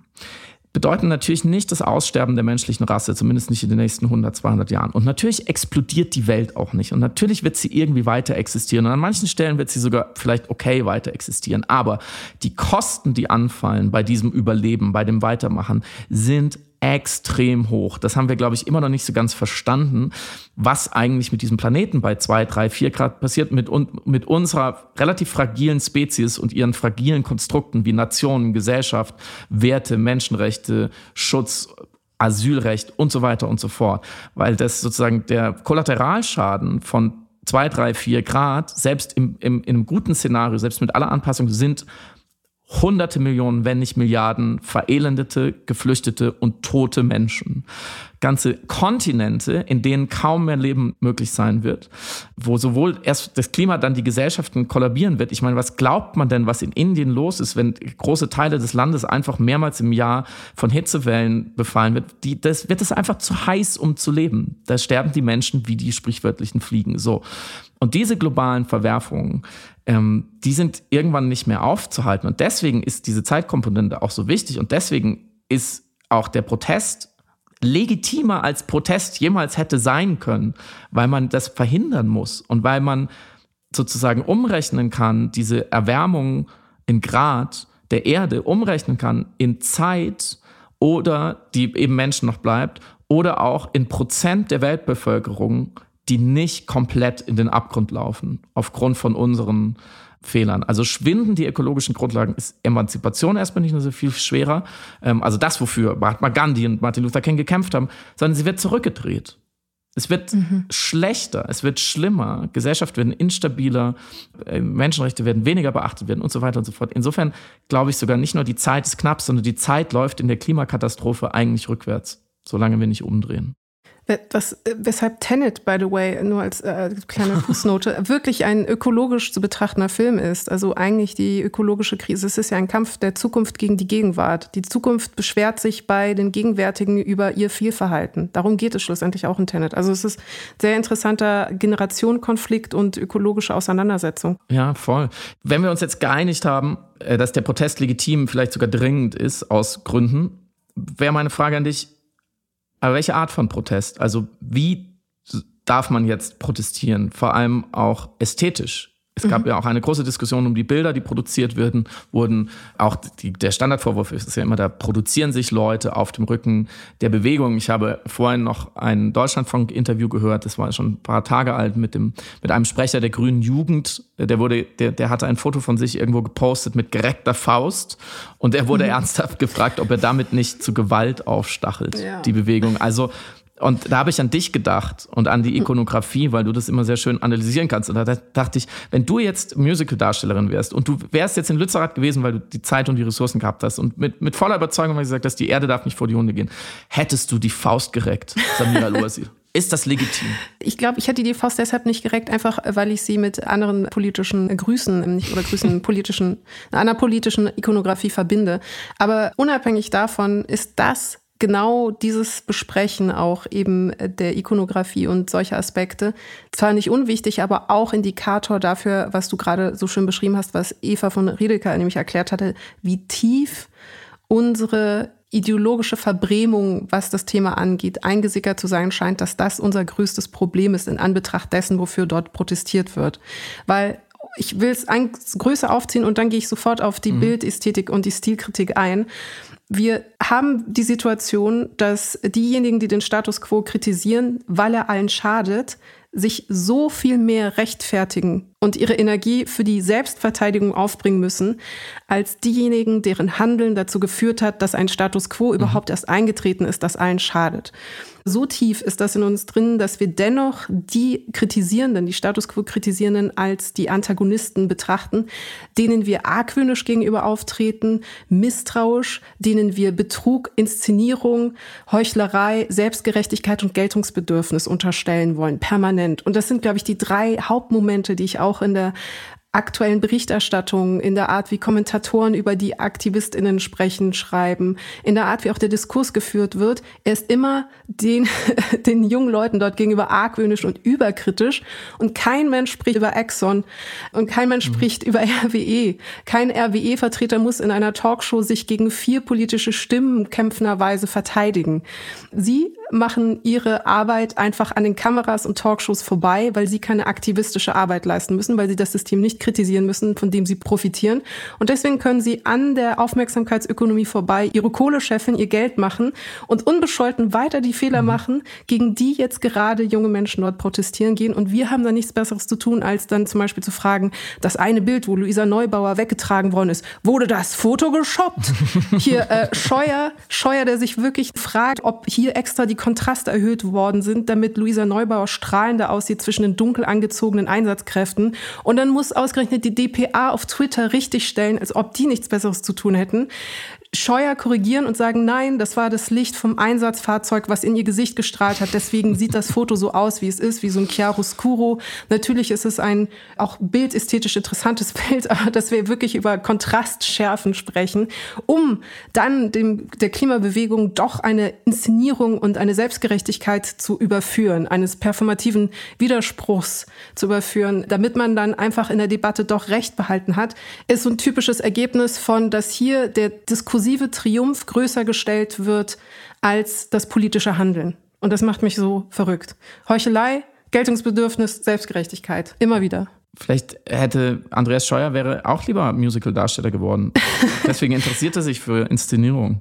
bedeuten natürlich nicht das Aussterben der menschlichen Rasse, zumindest nicht in den nächsten 100, 200 Jahren. Und natürlich explodiert die Welt auch nicht. Und natürlich wird sie irgendwie weiter existieren. Und an manchen Stellen wird sie sogar vielleicht okay weiter existieren. Aber die Kosten, die anfallen bei diesem Überleben, bei dem Weitermachen, sind extrem hoch. Das haben wir, glaube ich, immer noch nicht so ganz verstanden, was eigentlich mit diesem Planeten bei zwei, drei, vier Grad passiert, mit, mit unserer relativ fragilen Spezies und ihren fragilen Konstrukten wie Nationen, Gesellschaft, Werte, Menschenrechte, Schutz, Asylrecht und so weiter und so fort. Weil das sozusagen der Kollateralschaden von zwei, drei, vier Grad, selbst im, im, in einem guten Szenario, selbst mit aller Anpassung, sind hunderte Millionen, wenn nicht Milliarden verelendete, geflüchtete und tote Menschen. Ganze Kontinente, in denen kaum mehr Leben möglich sein wird, wo sowohl erst das Klima, dann die Gesellschaften kollabieren wird. Ich meine, was glaubt man denn, was in Indien los ist, wenn große Teile des Landes einfach mehrmals im Jahr von Hitzewellen befallen wird? Die, das wird es einfach zu heiß, um zu leben. Da sterben die Menschen wie die sprichwörtlichen Fliegen. So. Und diese globalen Verwerfungen, ähm, die sind irgendwann nicht mehr aufzuhalten. Und deswegen ist diese Zeitkomponente auch so wichtig. Und deswegen ist auch der Protest legitimer als Protest jemals hätte sein können, weil man das verhindern muss und weil man sozusagen umrechnen kann, diese Erwärmung in Grad der Erde umrechnen kann in Zeit oder die eben Menschen noch bleibt oder auch in Prozent der Weltbevölkerung, die nicht komplett in den Abgrund laufen, aufgrund von unseren Fehlern. Also schwinden die ökologischen Grundlagen, ist Emanzipation erstmal nicht nur so viel schwerer, ähm, also das, wofür Mahatma Gandhi und Martin Luther King gekämpft haben, sondern sie wird zurückgedreht. Es wird mhm. schlechter, es wird schlimmer, Gesellschaft werden instabiler, äh, Menschenrechte werden weniger beachtet werden und so weiter und so fort. Insofern glaube ich sogar nicht nur die Zeit ist knapp, sondern die Zeit läuft in der Klimakatastrophe eigentlich rückwärts, solange wir nicht umdrehen. Was, äh, weshalb Tenet, by the way, nur als äh, kleine Fußnote, wirklich ein ökologisch zu betrachtender Film ist. Also eigentlich die ökologische Krise. Es ist ja ein Kampf der Zukunft gegen die Gegenwart. Die Zukunft beschwert sich bei den Gegenwärtigen über ihr Fehlverhalten. Darum geht es schlussendlich auch in Tenet. Also es ist sehr interessanter Generationenkonflikt und ökologische Auseinandersetzung. Ja, voll. Wenn wir uns jetzt geeinigt haben, äh, dass der Protest legitim, vielleicht sogar dringend ist aus Gründen, wäre meine Frage an dich, aber welche Art von Protest? Also wie darf man jetzt protestieren? Vor allem auch ästhetisch. Es gab mhm. ja auch eine große Diskussion um die Bilder, die produziert werden, wurden auch die, der Standardvorwurf ist ja immer, da produzieren sich Leute auf dem Rücken der Bewegung. Ich habe vorhin noch ein Deutschlandfunk-Interview gehört, das war schon ein paar Tage alt, mit dem, mit einem Sprecher der Grünen Jugend. Der wurde, der, der hatte ein Foto von sich irgendwo gepostet mit gereckter Faust und er wurde mhm. ernsthaft gefragt, ob er damit nicht zu Gewalt aufstachelt, ja. die Bewegung. Also und da habe ich an dich gedacht und an die Ikonografie, weil du das immer sehr schön analysieren kannst. Und da dachte ich, wenn du jetzt Musical-Darstellerin wärst und du wärst jetzt in Lützerath gewesen, weil du die Zeit und die Ressourcen gehabt hast und mit, mit voller Überzeugung gesagt hast, die Erde darf nicht vor die Hunde gehen, hättest du die Faust gereckt, Samira Luasi. Ist das legitim? Ich glaube, ich hätte die Faust deshalb nicht gereckt, einfach weil ich sie mit anderen politischen Grüßen oder Grüßen politischen, einer politischen Ikonografie verbinde. Aber unabhängig davon ist das genau dieses Besprechen auch eben der Ikonografie und solche Aspekte zwar nicht unwichtig, aber auch Indikator dafür, was du gerade so schön beschrieben hast, was Eva von Riedeker nämlich erklärt hatte, wie tief unsere ideologische Verbrämung, was das Thema angeht, eingesickert zu sein scheint, dass das unser größtes Problem ist in Anbetracht dessen, wofür dort protestiert wird. Weil ich will es größer aufziehen und dann gehe ich sofort auf die mhm. Bildästhetik und die Stilkritik ein. Wir haben die Situation, dass diejenigen, die den Status quo kritisieren, weil er allen schadet, sich so viel mehr rechtfertigen und ihre Energie für die Selbstverteidigung aufbringen müssen, als diejenigen, deren Handeln dazu geführt hat, dass ein Status quo mhm. überhaupt erst eingetreten ist, das allen schadet. So tief ist das in uns drin, dass wir dennoch die Kritisierenden, die Status quo Kritisierenden als die Antagonisten betrachten, denen wir argwöhnisch gegenüber auftreten, misstrauisch, denen wir Betrug, Inszenierung, Heuchlerei, Selbstgerechtigkeit und Geltungsbedürfnis unterstellen wollen, permanent. Und das sind, glaube ich, die drei Hauptmomente, die ich auch in der aktuellen Berichterstattung, in der Art, wie Kommentatoren über die AktivistInnen sprechen, schreiben, in der Art, wie auch der Diskurs geführt wird. Er ist immer den, den jungen Leuten dort gegenüber argwöhnisch und überkritisch. Und kein Mensch spricht über Exxon und kein Mensch mhm. spricht über RWE. Kein RWE-Vertreter muss in einer Talkshow sich gegen vier politische Stimmen kämpfenderweise verteidigen. Sie machen ihre Arbeit einfach an den Kameras und Talkshows vorbei, weil sie keine aktivistische Arbeit leisten müssen, weil sie das System nicht kritisieren müssen, von dem sie profitieren. Und deswegen können sie an der Aufmerksamkeitsökonomie vorbei ihre Kohle scheffeln, ihr Geld machen und unbescholten weiter die Fehler mhm. machen, gegen die jetzt gerade junge Menschen dort protestieren gehen. Und wir haben da nichts Besseres zu tun, als dann zum Beispiel zu fragen, das eine Bild, wo Luisa Neubauer weggetragen worden ist, wurde das Foto geshoppt? Hier äh, Scheuer, Scheuer, der sich wirklich fragt, ob hier extra die die Kontraste erhöht worden sind, damit Luisa Neubauer strahlender aussieht zwischen den dunkel angezogenen Einsatzkräften. Und dann muss ausgerechnet die DPA auf Twitter richtigstellen, als ob die nichts Besseres zu tun hätten scheuer korrigieren und sagen, nein, das war das Licht vom Einsatzfahrzeug, was in ihr Gesicht gestrahlt hat. Deswegen sieht das Foto so aus, wie es ist, wie so ein Chiaroscuro. Natürlich ist es ein auch bildästhetisch interessantes Bild, aber dass wir wirklich über Kontrastschärfen sprechen, um dann dem, der Klimabewegung doch eine Inszenierung und eine Selbstgerechtigkeit zu überführen, eines performativen Widerspruchs zu überführen, damit man dann einfach in der Debatte doch Recht behalten hat, ist so ein typisches Ergebnis von, dass hier der Diskurs diskursive Triumph größer gestellt wird als das politische Handeln. Und das macht mich so verrückt. Heuchelei, Geltungsbedürfnis, Selbstgerechtigkeit. Immer wieder. Vielleicht hätte Andreas Scheuer wäre auch lieber Musical-Darsteller geworden. Deswegen interessiert er sich für Inszenierung.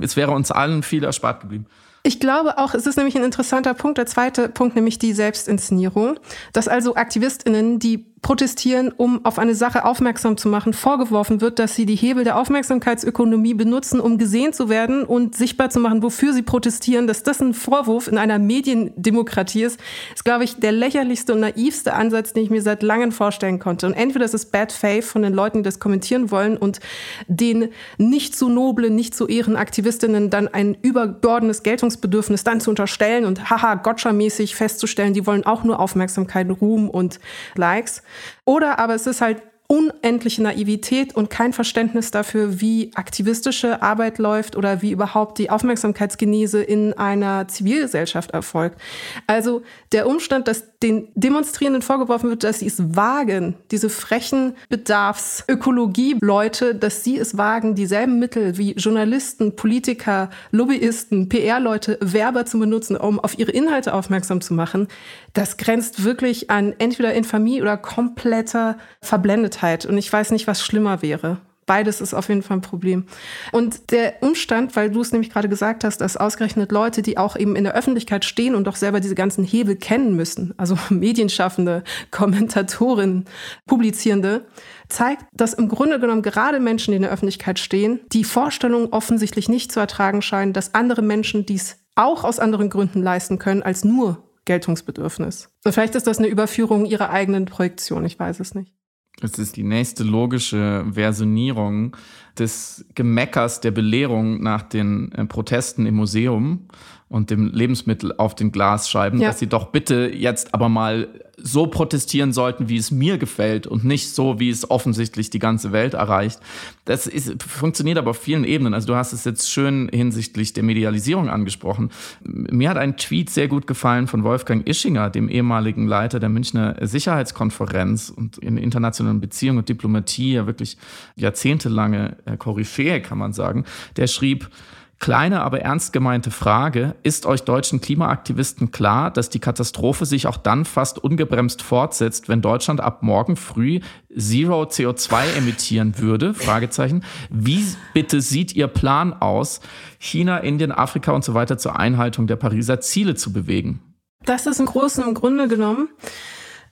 Es wäre uns allen viel erspart geblieben. Ich glaube auch, es ist nämlich ein interessanter Punkt. Der zweite Punkt, nämlich die Selbstinszenierung. Dass also AktivistInnen, die protestieren, um auf eine Sache aufmerksam zu machen, vorgeworfen wird, dass sie die Hebel der Aufmerksamkeitsökonomie benutzen, um gesehen zu werden und sichtbar zu machen, wofür sie protestieren, dass das ein Vorwurf in einer Mediendemokratie ist, ist, glaube ich, der lächerlichste und naivste Ansatz, den ich mir seit langem vorstellen konnte. Und entweder das ist Bad Faith von den Leuten, die das kommentieren wollen und den nicht so noblen, nicht so ehren Aktivistinnen dann ein überbordenes Geltungsbedürfnis dann zu unterstellen und haha, Gotcha-mäßig festzustellen, die wollen auch nur Aufmerksamkeit, Ruhm und Likes. Oder aber es ist halt unendliche Naivität und kein Verständnis dafür, wie aktivistische Arbeit läuft oder wie überhaupt die Aufmerksamkeitsgenese in einer Zivilgesellschaft erfolgt. Also der Umstand, dass den Demonstrierenden vorgeworfen wird, dass sie es wagen, diese frechen Bedarfsökologie-Leute, dass sie es wagen, dieselben Mittel wie Journalisten, Politiker, Lobbyisten, PR-Leute, Werber zu benutzen, um auf ihre Inhalte aufmerksam zu machen, das grenzt wirklich an entweder Infamie oder kompletter Verblendetheit. Und ich weiß nicht, was schlimmer wäre. Beides ist auf jeden Fall ein Problem. Und der Umstand, weil du es nämlich gerade gesagt hast, dass ausgerechnet Leute, die auch eben in der Öffentlichkeit stehen und doch selber diese ganzen Hebel kennen müssen, also Medienschaffende, Kommentatoren, Publizierende, zeigt, dass im Grunde genommen gerade Menschen, die in der Öffentlichkeit stehen, die Vorstellung offensichtlich nicht zu ertragen scheinen, dass andere Menschen dies auch aus anderen Gründen leisten können als nur Geltungsbedürfnis. Und vielleicht ist das eine Überführung ihrer eigenen Projektion, ich weiß es nicht. Es ist die nächste logische Versionierung des Gemeckers der Belehrung nach den äh, Protesten im Museum und dem Lebensmittel auf den Glasscheiben, ja. dass sie doch bitte jetzt aber mal so protestieren sollten, wie es mir gefällt und nicht so, wie es offensichtlich die ganze Welt erreicht. Das ist, funktioniert aber auf vielen Ebenen. Also du hast es jetzt schön hinsichtlich der Medialisierung angesprochen. Mir hat ein Tweet sehr gut gefallen von Wolfgang Ischinger, dem ehemaligen Leiter der Münchner Sicherheitskonferenz und in internationalen Beziehungen und Diplomatie ja wirklich jahrzehntelange Koryphäe, kann man sagen. Der schrieb, Kleine, aber ernst gemeinte Frage. Ist euch deutschen Klimaaktivisten klar, dass die Katastrophe sich auch dann fast ungebremst fortsetzt, wenn Deutschland ab morgen früh Zero CO2 emittieren würde? Fragezeichen. Wie bitte sieht Ihr Plan aus, China, Indien, Afrika und so weiter zur Einhaltung der Pariser Ziele zu bewegen? Das ist im Großen und Grunde genommen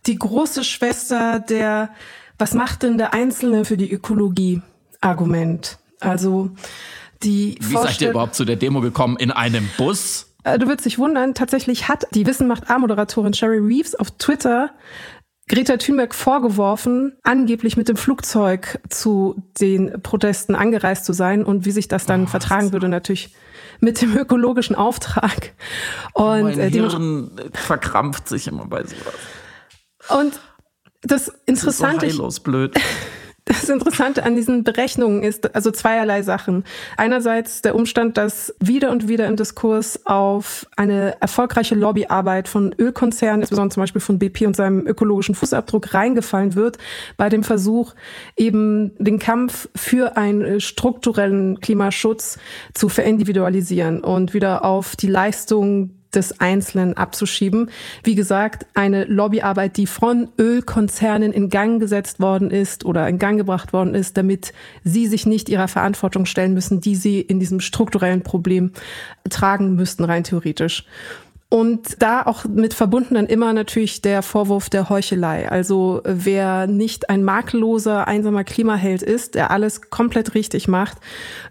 die große Schwester der Was macht denn der Einzelne für die Ökologie? Argument. Also die Wie seid ihr überhaupt zu der Demo gekommen? In einem Bus? Äh, du würdest dich wundern, tatsächlich hat die Wissen macht A-Moderatorin Sherry Reeves auf Twitter Greta Thunberg vorgeworfen, angeblich mit dem Flugzeug zu den Protesten angereist zu sein und wie sich das dann oh, vertragen würde, natürlich mit dem ökologischen Auftrag. Und mein äh, Hirn verkrampft sich immer bei sowas. Und das Interessante. Das ist so heillos blöd. Das Interessante an diesen Berechnungen ist also zweierlei Sachen. Einerseits der Umstand, dass wieder und wieder im Diskurs auf eine erfolgreiche Lobbyarbeit von Ölkonzernen, insbesondere zum Beispiel von BP und seinem ökologischen Fußabdruck reingefallen wird, bei dem Versuch eben den Kampf für einen strukturellen Klimaschutz zu verindividualisieren und wieder auf die Leistung des Einzelnen abzuschieben. Wie gesagt, eine Lobbyarbeit, die von Ölkonzernen in Gang gesetzt worden ist oder in Gang gebracht worden ist, damit sie sich nicht ihrer Verantwortung stellen müssen, die sie in diesem strukturellen Problem tragen müssten, rein theoretisch. Und da auch mit verbunden dann immer natürlich der Vorwurf der Heuchelei. Also wer nicht ein makelloser, einsamer Klimaheld ist, der alles komplett richtig macht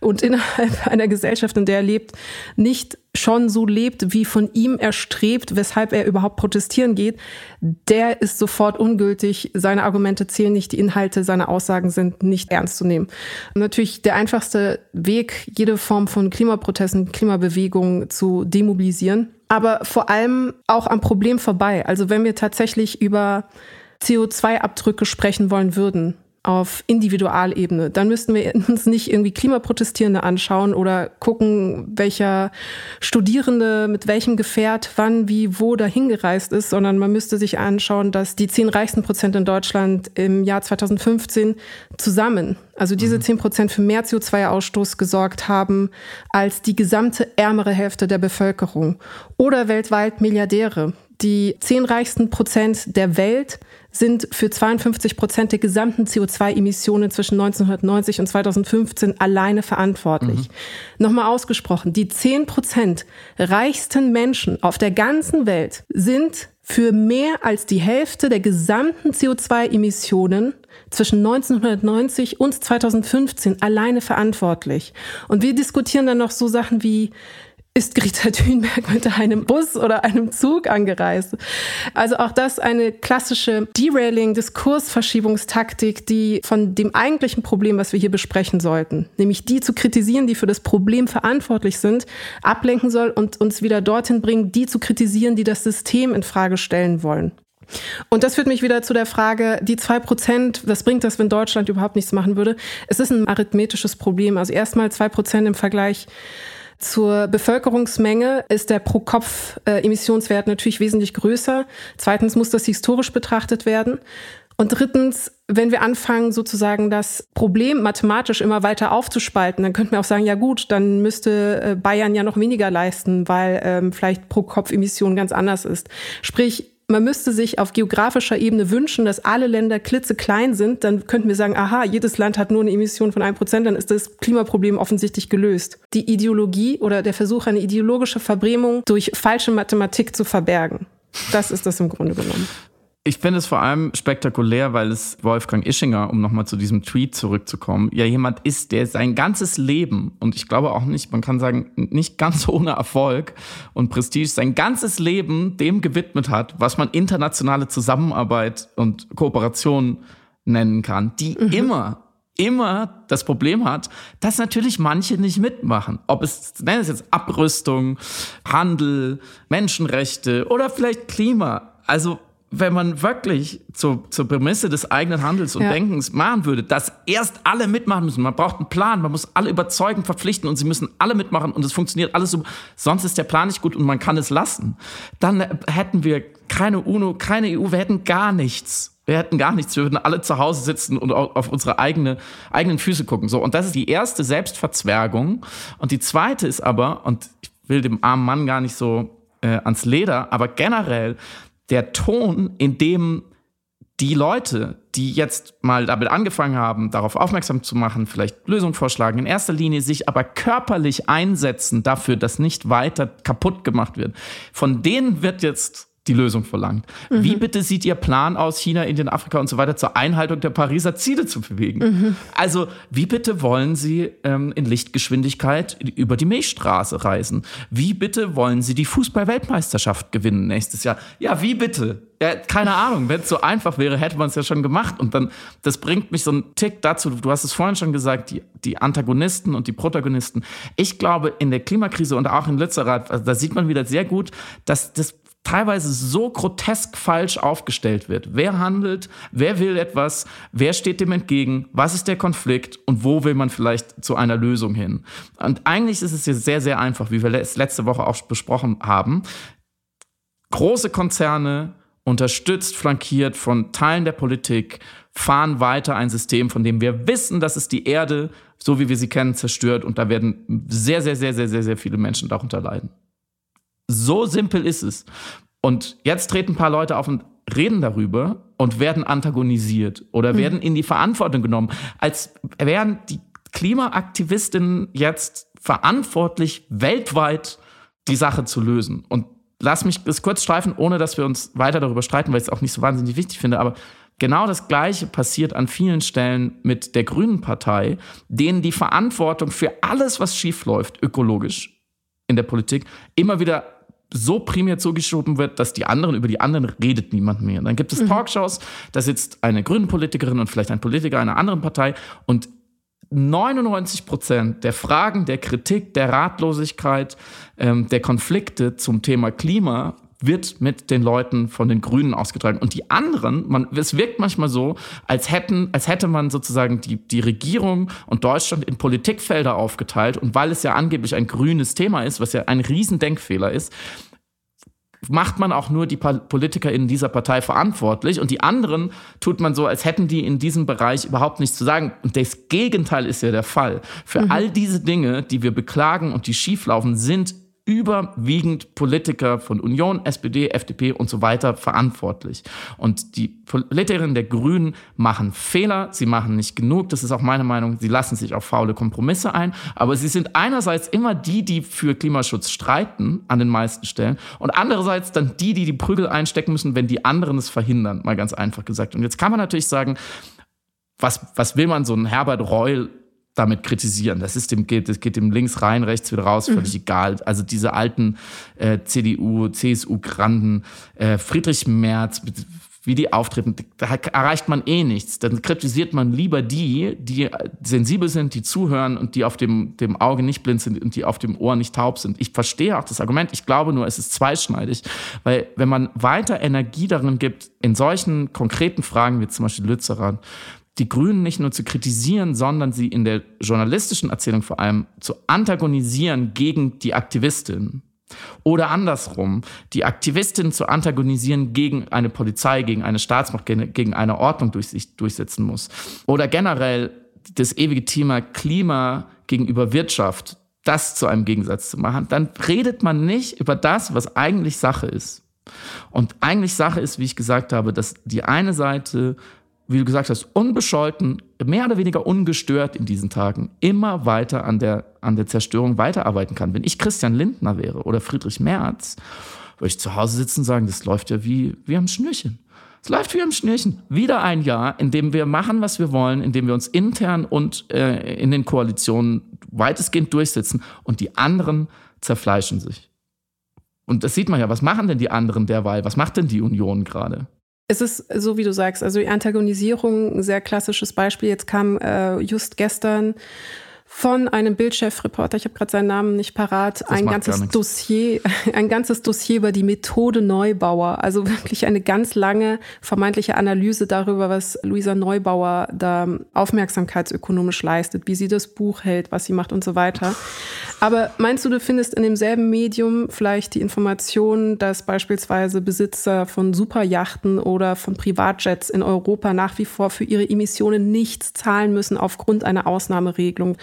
und innerhalb einer Gesellschaft, in der er lebt, nicht schon so lebt, wie von ihm erstrebt, weshalb er überhaupt protestieren geht, der ist sofort ungültig. Seine Argumente zählen nicht, die Inhalte seiner Aussagen sind nicht ernst zu nehmen. Natürlich der einfachste Weg, jede Form von Klimaprotesten, Klimabewegung zu demobilisieren aber vor allem auch am Problem vorbei. Also wenn wir tatsächlich über CO2-Abdrücke sprechen wollen würden, auf Individualebene. Dann müssten wir uns nicht irgendwie Klimaprotestierende anschauen oder gucken, welcher Studierende mit welchem Gefährt wann, wie, wo dahin gereist ist, sondern man müsste sich anschauen, dass die zehn reichsten Prozent in Deutschland im Jahr 2015 zusammen, also diese mhm. zehn Prozent für mehr CO2-Ausstoß gesorgt haben als die gesamte ärmere Hälfte der Bevölkerung. Oder weltweit Milliardäre. Die zehn reichsten Prozent der Welt sind für 52 Prozent der gesamten CO2-Emissionen zwischen 1990 und 2015 alleine verantwortlich. Mhm. Nochmal ausgesprochen, die 10 Prozent reichsten Menschen auf der ganzen Welt sind für mehr als die Hälfte der gesamten CO2-Emissionen zwischen 1990 und 2015 alleine verantwortlich. Und wir diskutieren dann noch so Sachen wie ist Greta Thunberg mit einem Bus oder einem Zug angereist. Also auch das eine klassische Derailing-Diskursverschiebungstaktik, die von dem eigentlichen Problem, was wir hier besprechen sollten, nämlich die zu kritisieren, die für das Problem verantwortlich sind, ablenken soll und uns wieder dorthin bringen, die zu kritisieren, die das System in Frage stellen wollen. Und das führt mich wieder zu der Frage, die zwei Prozent, was bringt das, wenn Deutschland überhaupt nichts machen würde? Es ist ein arithmetisches Problem. Also erstmal zwei Prozent im Vergleich zur Bevölkerungsmenge ist der Pro-Kopf-Emissionswert natürlich wesentlich größer. Zweitens muss das historisch betrachtet werden. Und drittens, wenn wir anfangen, sozusagen das Problem mathematisch immer weiter aufzuspalten, dann könnten wir auch sagen, ja gut, dann müsste äh, Bayern ja noch weniger leisten, weil ähm, vielleicht pro Kopf Emission ganz anders ist. Sprich, man müsste sich auf geografischer Ebene wünschen, dass alle Länder klitzeklein sind, dann könnten wir sagen, aha, jedes Land hat nur eine Emission von einem Prozent, dann ist das Klimaproblem offensichtlich gelöst. Die Ideologie oder der Versuch, eine ideologische Verbrämung durch falsche Mathematik zu verbergen. Das ist das im Grunde genommen. Ich finde es vor allem spektakulär, weil es Wolfgang Ischinger, um nochmal zu diesem Tweet zurückzukommen, ja jemand ist, der sein ganzes Leben, und ich glaube auch nicht, man kann sagen, nicht ganz ohne Erfolg und Prestige, sein ganzes Leben dem gewidmet hat, was man internationale Zusammenarbeit und Kooperation nennen kann, die mhm. immer immer das Problem hat, dass natürlich manche nicht mitmachen. Ob es, nennen es jetzt Abrüstung, Handel, Menschenrechte oder vielleicht Klima. Also wenn man wirklich zu, zur Prämisse des eigenen Handels und ja. Denkens machen würde, dass erst alle mitmachen müssen. Man braucht einen Plan, man muss alle überzeugen, verpflichten und sie müssen alle mitmachen und es funktioniert alles so. Sonst ist der Plan nicht gut und man kann es lassen. Dann hätten wir keine UNO, keine EU, wir hätten gar nichts. Wir hätten gar nichts. Wir würden alle zu Hause sitzen und auf unsere eigene, eigenen Füße gucken. So. Und das ist die erste Selbstverzwergung. Und die zweite ist aber, und ich will dem armen Mann gar nicht so äh, ans Leder, aber generell der Ton, in dem die Leute, die jetzt mal damit angefangen haben, darauf aufmerksam zu machen, vielleicht Lösungen vorschlagen, in erster Linie sich aber körperlich einsetzen dafür, dass nicht weiter kaputt gemacht wird, von denen wird jetzt die Lösung verlangt. Mhm. Wie bitte sieht Ihr Plan aus, China, Indien, Afrika und so weiter zur Einhaltung der Pariser Ziele zu bewegen? Mhm. Also wie bitte wollen Sie ähm, in Lichtgeschwindigkeit über die Milchstraße reisen? Wie bitte wollen Sie die Fußball-Weltmeisterschaft gewinnen nächstes Jahr? Ja, wie bitte? Ja, keine Ahnung, wenn es so einfach wäre, hätte man es ja schon gemacht. Und dann, das bringt mich so einen Tick dazu, du hast es vorhin schon gesagt, die, die Antagonisten und die Protagonisten. Ich glaube, in der Klimakrise und auch in Lützerath, also da sieht man wieder sehr gut, dass das teilweise so grotesk falsch aufgestellt wird. Wer handelt, wer will etwas, wer steht dem entgegen, was ist der Konflikt und wo will man vielleicht zu einer Lösung hin. Und eigentlich ist es hier sehr, sehr einfach, wie wir es letzte Woche auch besprochen haben. Große Konzerne, unterstützt, flankiert von Teilen der Politik, fahren weiter ein System, von dem wir wissen, dass es die Erde, so wie wir sie kennen, zerstört. Und da werden sehr, sehr, sehr, sehr, sehr, sehr viele Menschen darunter leiden. So simpel ist es. Und jetzt treten ein paar Leute auf und reden darüber und werden antagonisiert oder mhm. werden in die Verantwortung genommen, als wären die Klimaaktivistinnen jetzt verantwortlich, weltweit die Sache zu lösen. Und lass mich das kurz streifen, ohne dass wir uns weiter darüber streiten, weil ich es auch nicht so wahnsinnig wichtig finde. Aber genau das Gleiche passiert an vielen Stellen mit der Grünen Partei, denen die Verantwortung für alles, was schiefläuft, ökologisch in der Politik, immer wieder so primär zugeschoben wird, dass die anderen, über die anderen redet niemand mehr. Dann gibt es mhm. Talkshows, da sitzt eine grüne Politikerin und vielleicht ein Politiker einer anderen Partei und 99 Prozent der Fragen, der Kritik, der Ratlosigkeit, ähm, der Konflikte zum Thema Klima wird mit den Leuten von den Grünen ausgetragen. Und die anderen, man, es wirkt manchmal so, als hätten, als hätte man sozusagen die, die Regierung und Deutschland in Politikfelder aufgeteilt. Und weil es ja angeblich ein grünes Thema ist, was ja ein Riesendenkfehler ist, macht man auch nur die Politiker in dieser Partei verantwortlich und die anderen tut man so, als hätten die in diesem Bereich überhaupt nichts zu sagen. Und das Gegenteil ist ja der Fall. Für mhm. all diese Dinge, die wir beklagen und die schieflaufen, sind überwiegend Politiker von Union, SPD, FDP und so weiter verantwortlich. Und die Politikerinnen der Grünen machen Fehler, sie machen nicht genug, das ist auch meine Meinung, sie lassen sich auf faule Kompromisse ein, aber sie sind einerseits immer die, die für Klimaschutz streiten an den meisten Stellen und andererseits dann die, die die Prügel einstecken müssen, wenn die anderen es verhindern, mal ganz einfach gesagt. Und jetzt kann man natürlich sagen, was, was will man so einen Herbert Reul damit kritisieren. Das ist dem geht, das geht dem links rein, rechts wieder raus, völlig mhm. egal. Also diese alten äh, CDU, CSU-Granden, äh, Friedrich Merz, wie die auftreten, da erreicht man eh nichts. Dann kritisiert man lieber die, die sensibel sind, die zuhören und die auf dem, dem Auge nicht blind sind und die auf dem Ohr nicht taub sind. Ich verstehe auch das Argument. Ich glaube nur, es ist zweischneidig, weil wenn man weiter Energie darin gibt, in solchen konkreten Fragen wie zum Beispiel Lützerath, die Grünen nicht nur zu kritisieren, sondern sie in der journalistischen Erzählung vor allem zu antagonisieren gegen die Aktivistin. Oder andersrum, die Aktivistin zu antagonisieren gegen eine Polizei, gegen eine Staatsmacht, gegen eine Ordnung durch sich durchsetzen muss. Oder generell das ewige Thema Klima gegenüber Wirtschaft, das zu einem Gegensatz zu machen, dann redet man nicht über das, was eigentlich Sache ist. Und eigentlich Sache ist, wie ich gesagt habe, dass die eine Seite wie du gesagt hast, unbescholten, mehr oder weniger ungestört in diesen Tagen immer weiter an der, an der Zerstörung weiterarbeiten kann. Wenn ich Christian Lindner wäre oder Friedrich Merz, würde ich zu Hause sitzen und sagen, das läuft ja wie, wie am Schnürchen. Es läuft wie am Schnürchen. Wieder ein Jahr, in dem wir machen, was wir wollen, in dem wir uns intern und äh, in den Koalitionen weitestgehend durchsetzen und die anderen zerfleischen sich. Und das sieht man ja, was machen denn die anderen derweil? Was macht denn die Union gerade? Es ist so, wie du sagst, also die Antagonisierung, ein sehr klassisches Beispiel. Jetzt kam äh, just gestern von einem Bildchefreporter, ich habe gerade seinen Namen nicht parat, das ein ganzes Dossier, ein ganzes Dossier über die Methode Neubauer. Also wirklich eine ganz lange vermeintliche Analyse darüber, was Luisa Neubauer da aufmerksamkeitsökonomisch leistet, wie sie das Buch hält, was sie macht und so weiter. Aber meinst du, du findest in demselben Medium vielleicht die Information, dass beispielsweise Besitzer von Superjachten oder von Privatjets in Europa nach wie vor für ihre Emissionen nichts zahlen müssen aufgrund einer Ausnahmeregelung?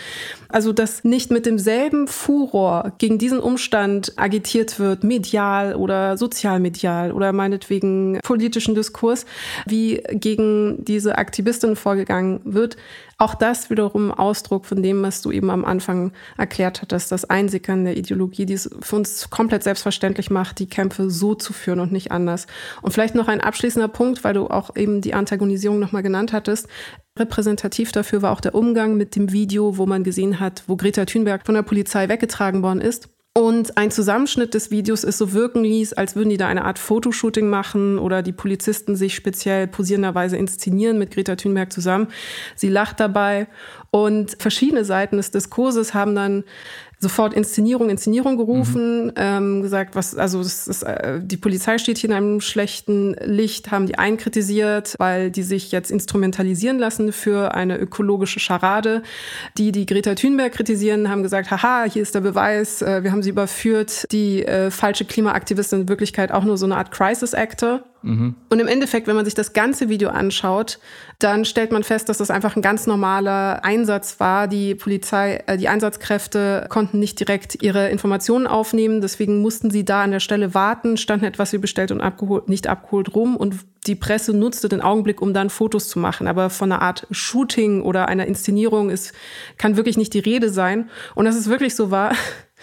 Also, dass nicht mit demselben Furor gegen diesen Umstand agitiert wird, medial oder sozialmedial oder meinetwegen politischen Diskurs, wie gegen diese Aktivistinnen vorgegangen wird, auch das wiederum Ausdruck von dem, was du eben am Anfang erklärt hattest, das Einsickern der Ideologie, die es für uns komplett selbstverständlich macht, die Kämpfe so zu führen und nicht anders. Und vielleicht noch ein abschließender Punkt, weil du auch eben die Antagonisierung nochmal genannt hattest. Repräsentativ dafür war auch der Umgang mit dem Video, wo man gesehen hat, wo Greta Thunberg von der Polizei weggetragen worden ist. Und ein Zusammenschnitt des Videos ist so wirken ließ, als würden die da eine Art Fotoshooting machen oder die Polizisten sich speziell posierenderweise inszenieren mit Greta Thunberg zusammen. Sie lacht dabei und verschiedene Seiten des Diskurses haben dann sofort Inszenierung, Inszenierung gerufen, mhm. ähm, gesagt, was, also das ist, äh, die Polizei steht hier in einem schlechten Licht, haben die einen kritisiert, weil die sich jetzt instrumentalisieren lassen für eine ökologische Scharade. Die, die Greta Thunberg kritisieren, haben gesagt, haha, hier ist der Beweis, äh, wir haben sie überführt. Die äh, falsche Klimaaktivistin in Wirklichkeit auch nur so eine Art Crisis Actor. Und im Endeffekt, wenn man sich das ganze Video anschaut, dann stellt man fest, dass das einfach ein ganz normaler Einsatz war. Die Polizei, äh, die Einsatzkräfte konnten nicht direkt ihre Informationen aufnehmen, deswegen mussten sie da an der Stelle warten, standen etwas wie bestellt und abgeholt, nicht abgeholt rum und die Presse nutzte den Augenblick, um dann Fotos zu machen. Aber von einer Art Shooting oder einer Inszenierung ist, kann wirklich nicht die Rede sein. Und dass es wirklich so war,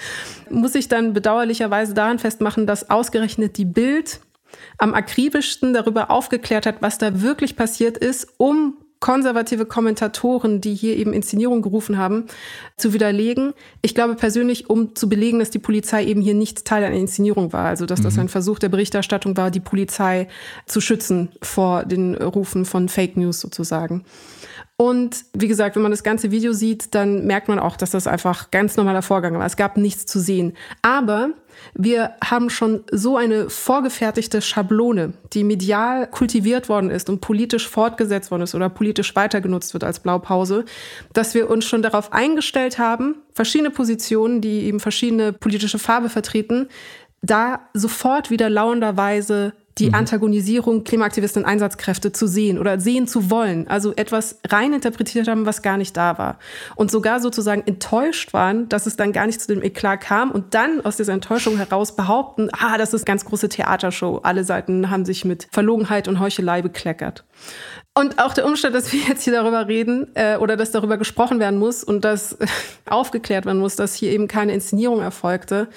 muss ich dann bedauerlicherweise daran festmachen, dass ausgerechnet die Bild am akribischsten darüber aufgeklärt hat, was da wirklich passiert ist, um konservative Kommentatoren, die hier eben Inszenierung gerufen haben, zu widerlegen. Ich glaube persönlich, um zu belegen, dass die Polizei eben hier nicht Teil einer Inszenierung war, also dass mhm. das ein Versuch der Berichterstattung war, die Polizei zu schützen vor den Rufen von Fake News sozusagen. Und wie gesagt, wenn man das ganze Video sieht, dann merkt man auch, dass das einfach ganz normaler Vorgang war. Es gab nichts zu sehen. Aber wir haben schon so eine vorgefertigte Schablone, die medial kultiviert worden ist und politisch fortgesetzt worden ist oder politisch weitergenutzt wird als Blaupause, dass wir uns schon darauf eingestellt haben, verschiedene Positionen, die eben verschiedene politische Farbe vertreten, da sofort wieder lauernderweise die mhm. Antagonisierung Klimaaktivisten und Einsatzkräfte zu sehen oder sehen zu wollen. Also etwas rein interpretiert haben, was gar nicht da war. Und sogar sozusagen enttäuscht waren, dass es dann gar nicht zu dem Eklat kam und dann aus dieser Enttäuschung heraus behaupten, ah, das ist ganz große Theatershow. Alle Seiten haben sich mit Verlogenheit und Heuchelei bekleckert. Und auch der Umstand, dass wir jetzt hier darüber reden äh, oder dass darüber gesprochen werden muss und dass aufgeklärt werden muss, dass hier eben keine Inszenierung erfolgte.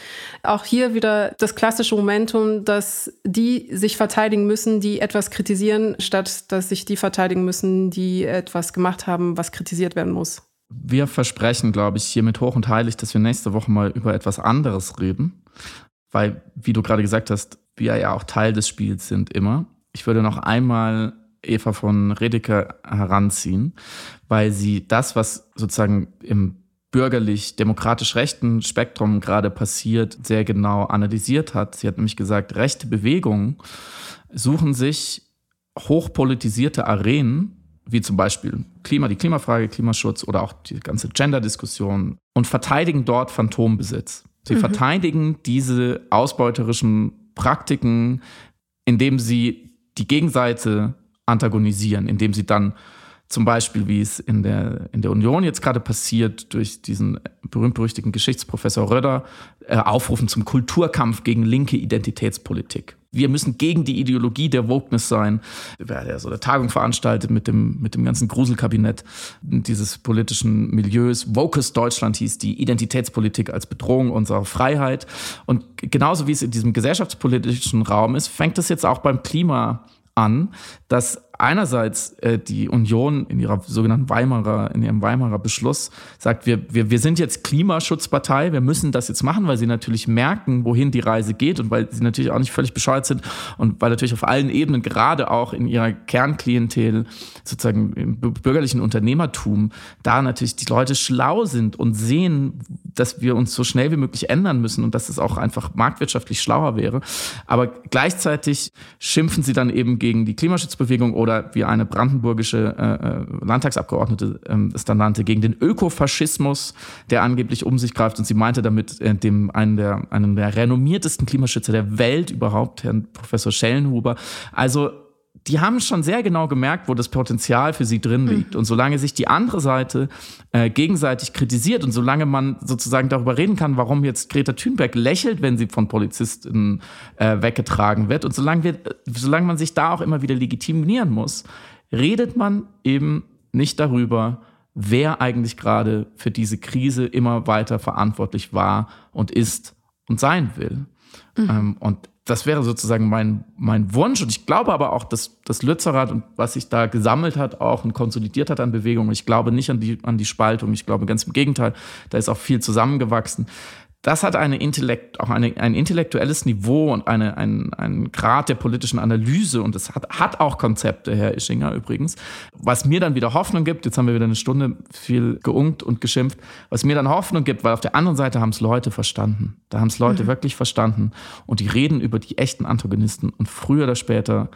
Auch hier wieder das klassische Momentum, dass die sich verteidigen müssen, die etwas kritisieren, statt dass sich die verteidigen müssen, die etwas gemacht haben, was kritisiert werden muss. Wir versprechen, glaube ich, hiermit hoch und heilig, dass wir nächste Woche mal über etwas anderes reden. Weil, wie du gerade gesagt hast, wir ja auch Teil des Spiels sind immer. Ich würde noch einmal Eva von Redeker heranziehen, weil sie das, was sozusagen im bürgerlich-demokratisch rechten Spektrum gerade passiert, sehr genau analysiert hat. Sie hat nämlich gesagt, rechte Bewegungen suchen sich hochpolitisierte Arenen, wie zum Beispiel Klima, die Klimafrage, Klimaschutz oder auch die ganze Gender-Diskussion und verteidigen dort Phantombesitz. Sie mhm. verteidigen diese ausbeuterischen Praktiken, indem sie die Gegenseite antagonisieren, indem sie dann zum Beispiel, wie es in der, in der Union jetzt gerade passiert, durch diesen berühmt-berüchtigten Geschichtsprofessor Röder, äh, aufrufen zum Kulturkampf gegen linke Identitätspolitik. Wir müssen gegen die Ideologie der Wokeness sein. Wer ja so eine Tagung veranstaltet mit dem, mit dem ganzen Gruselkabinett dieses politischen Milieus. Wokes Deutschland hieß die Identitätspolitik als Bedrohung unserer Freiheit. Und genauso wie es in diesem gesellschaftspolitischen Raum ist, fängt es jetzt auch beim Klima an, dass einerseits äh, die Union in ihrer sogenannten Weimarer, in ihrem Weimarer Beschluss sagt, wir, wir, wir sind jetzt Klimaschutzpartei, wir müssen das jetzt machen, weil sie natürlich merken, wohin die Reise geht und weil sie natürlich auch nicht völlig bescheuert sind und weil natürlich auf allen Ebenen, gerade auch in ihrer Kernklientel, sozusagen im bürgerlichen Unternehmertum, da natürlich die Leute schlau sind und sehen, dass wir uns so schnell wie möglich ändern müssen und dass es auch einfach marktwirtschaftlich schlauer wäre. Aber gleichzeitig schimpfen sie dann eben gegen die Klimaschutzbewegung oder wie eine brandenburgische äh, äh Landtagsabgeordnete äh, es dann nannte, gegen den Ökofaschismus, der angeblich um sich greift. Und sie meinte damit äh, dem einen der, einen der renommiertesten Klimaschützer der Welt überhaupt, Herrn Professor Schellenhuber. Also die haben schon sehr genau gemerkt, wo das Potenzial für sie drin liegt. Mhm. Und solange sich die andere Seite äh, gegenseitig kritisiert und solange man sozusagen darüber reden kann, warum jetzt Greta Thunberg lächelt, wenn sie von Polizisten äh, weggetragen wird, und solange, wir, solange man sich da auch immer wieder legitimieren muss, redet man eben nicht darüber, wer eigentlich gerade für diese Krise immer weiter verantwortlich war und ist und sein will. Mhm. Ähm, und das wäre sozusagen mein, mein Wunsch. Und ich glaube aber auch, dass das Lützerath und was sich da gesammelt hat, auch und konsolidiert hat an Bewegungen. Ich glaube nicht an die, an die Spaltung. Ich glaube ganz im Gegenteil, da ist auch viel zusammengewachsen das hat eine Intellekt, auch eine, ein intellektuelles Niveau und eine, ein, ein Grad der politischen Analyse und es hat, hat auch Konzepte, Herr Ischinger übrigens, was mir dann wieder Hoffnung gibt, jetzt haben wir wieder eine Stunde viel geungt und geschimpft, was mir dann Hoffnung gibt, weil auf der anderen Seite haben es Leute verstanden. Da haben es Leute mhm. wirklich verstanden und die reden über die echten Antagonisten und früher oder später,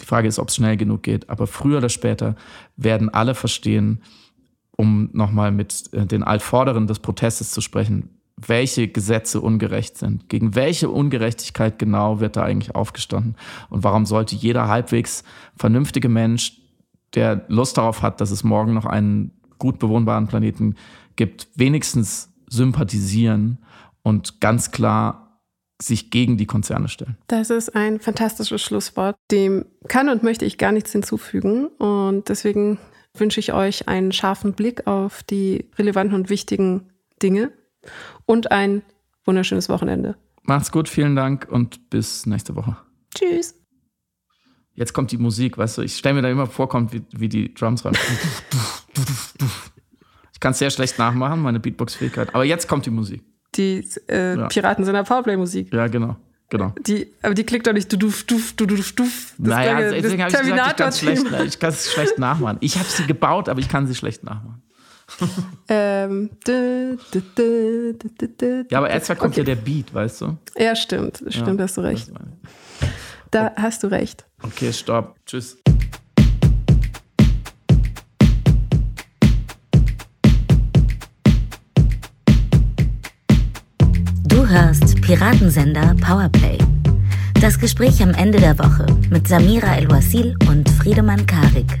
die Frage ist, ob es schnell genug geht, aber früher oder später werden alle verstehen, um nochmal mit äh, den Altvorderen des Protestes zu sprechen, welche Gesetze ungerecht sind. Gegen welche Ungerechtigkeit genau wird da eigentlich aufgestanden? Und warum sollte jeder halbwegs vernünftige Mensch, der Lust darauf hat, dass es morgen noch einen gut bewohnbaren Planeten gibt, wenigstens sympathisieren und ganz klar sich gegen die Konzerne stellen. Das ist ein fantastisches Schlusswort. Dem kann und möchte ich gar nichts hinzufügen. Und deswegen wünsche ich euch einen scharfen Blick auf die relevanten und wichtigen Dinge und ein wunderschönes Wochenende. Macht's gut, vielen Dank und bis nächste Woche. Tschüss. Jetzt kommt die Musik, weißt du, ich stelle mir da immer vor, kommt, wie, wie die Drums ran. ich kann es sehr schlecht nachmachen, meine Beatbox-Fähigkeit, aber jetzt kommt die Musik. Die äh, ja. Piraten sind Powerplay-Musik. Ja, genau. Genau. Die, aber die klickt doch nicht du duf, duf, du duf, duf. Das naja, lange, deswegen habe ich gesagt, ich kann es schlecht nachmachen. Ich habe sie gebaut, aber ich kann sie schlecht nachmachen ähm, du, du, du, ja, aber erstmal kommt okay. ja der Beat, weißt du? Ja, stimmt. Stimmt, ja, hast du recht. Da hast du recht. Okay, stopp. Tschüss. Du hörst Piratensender Powerplay. Das Gespräch am Ende der Woche mit Samira El-Wasil und Friedemann Karik.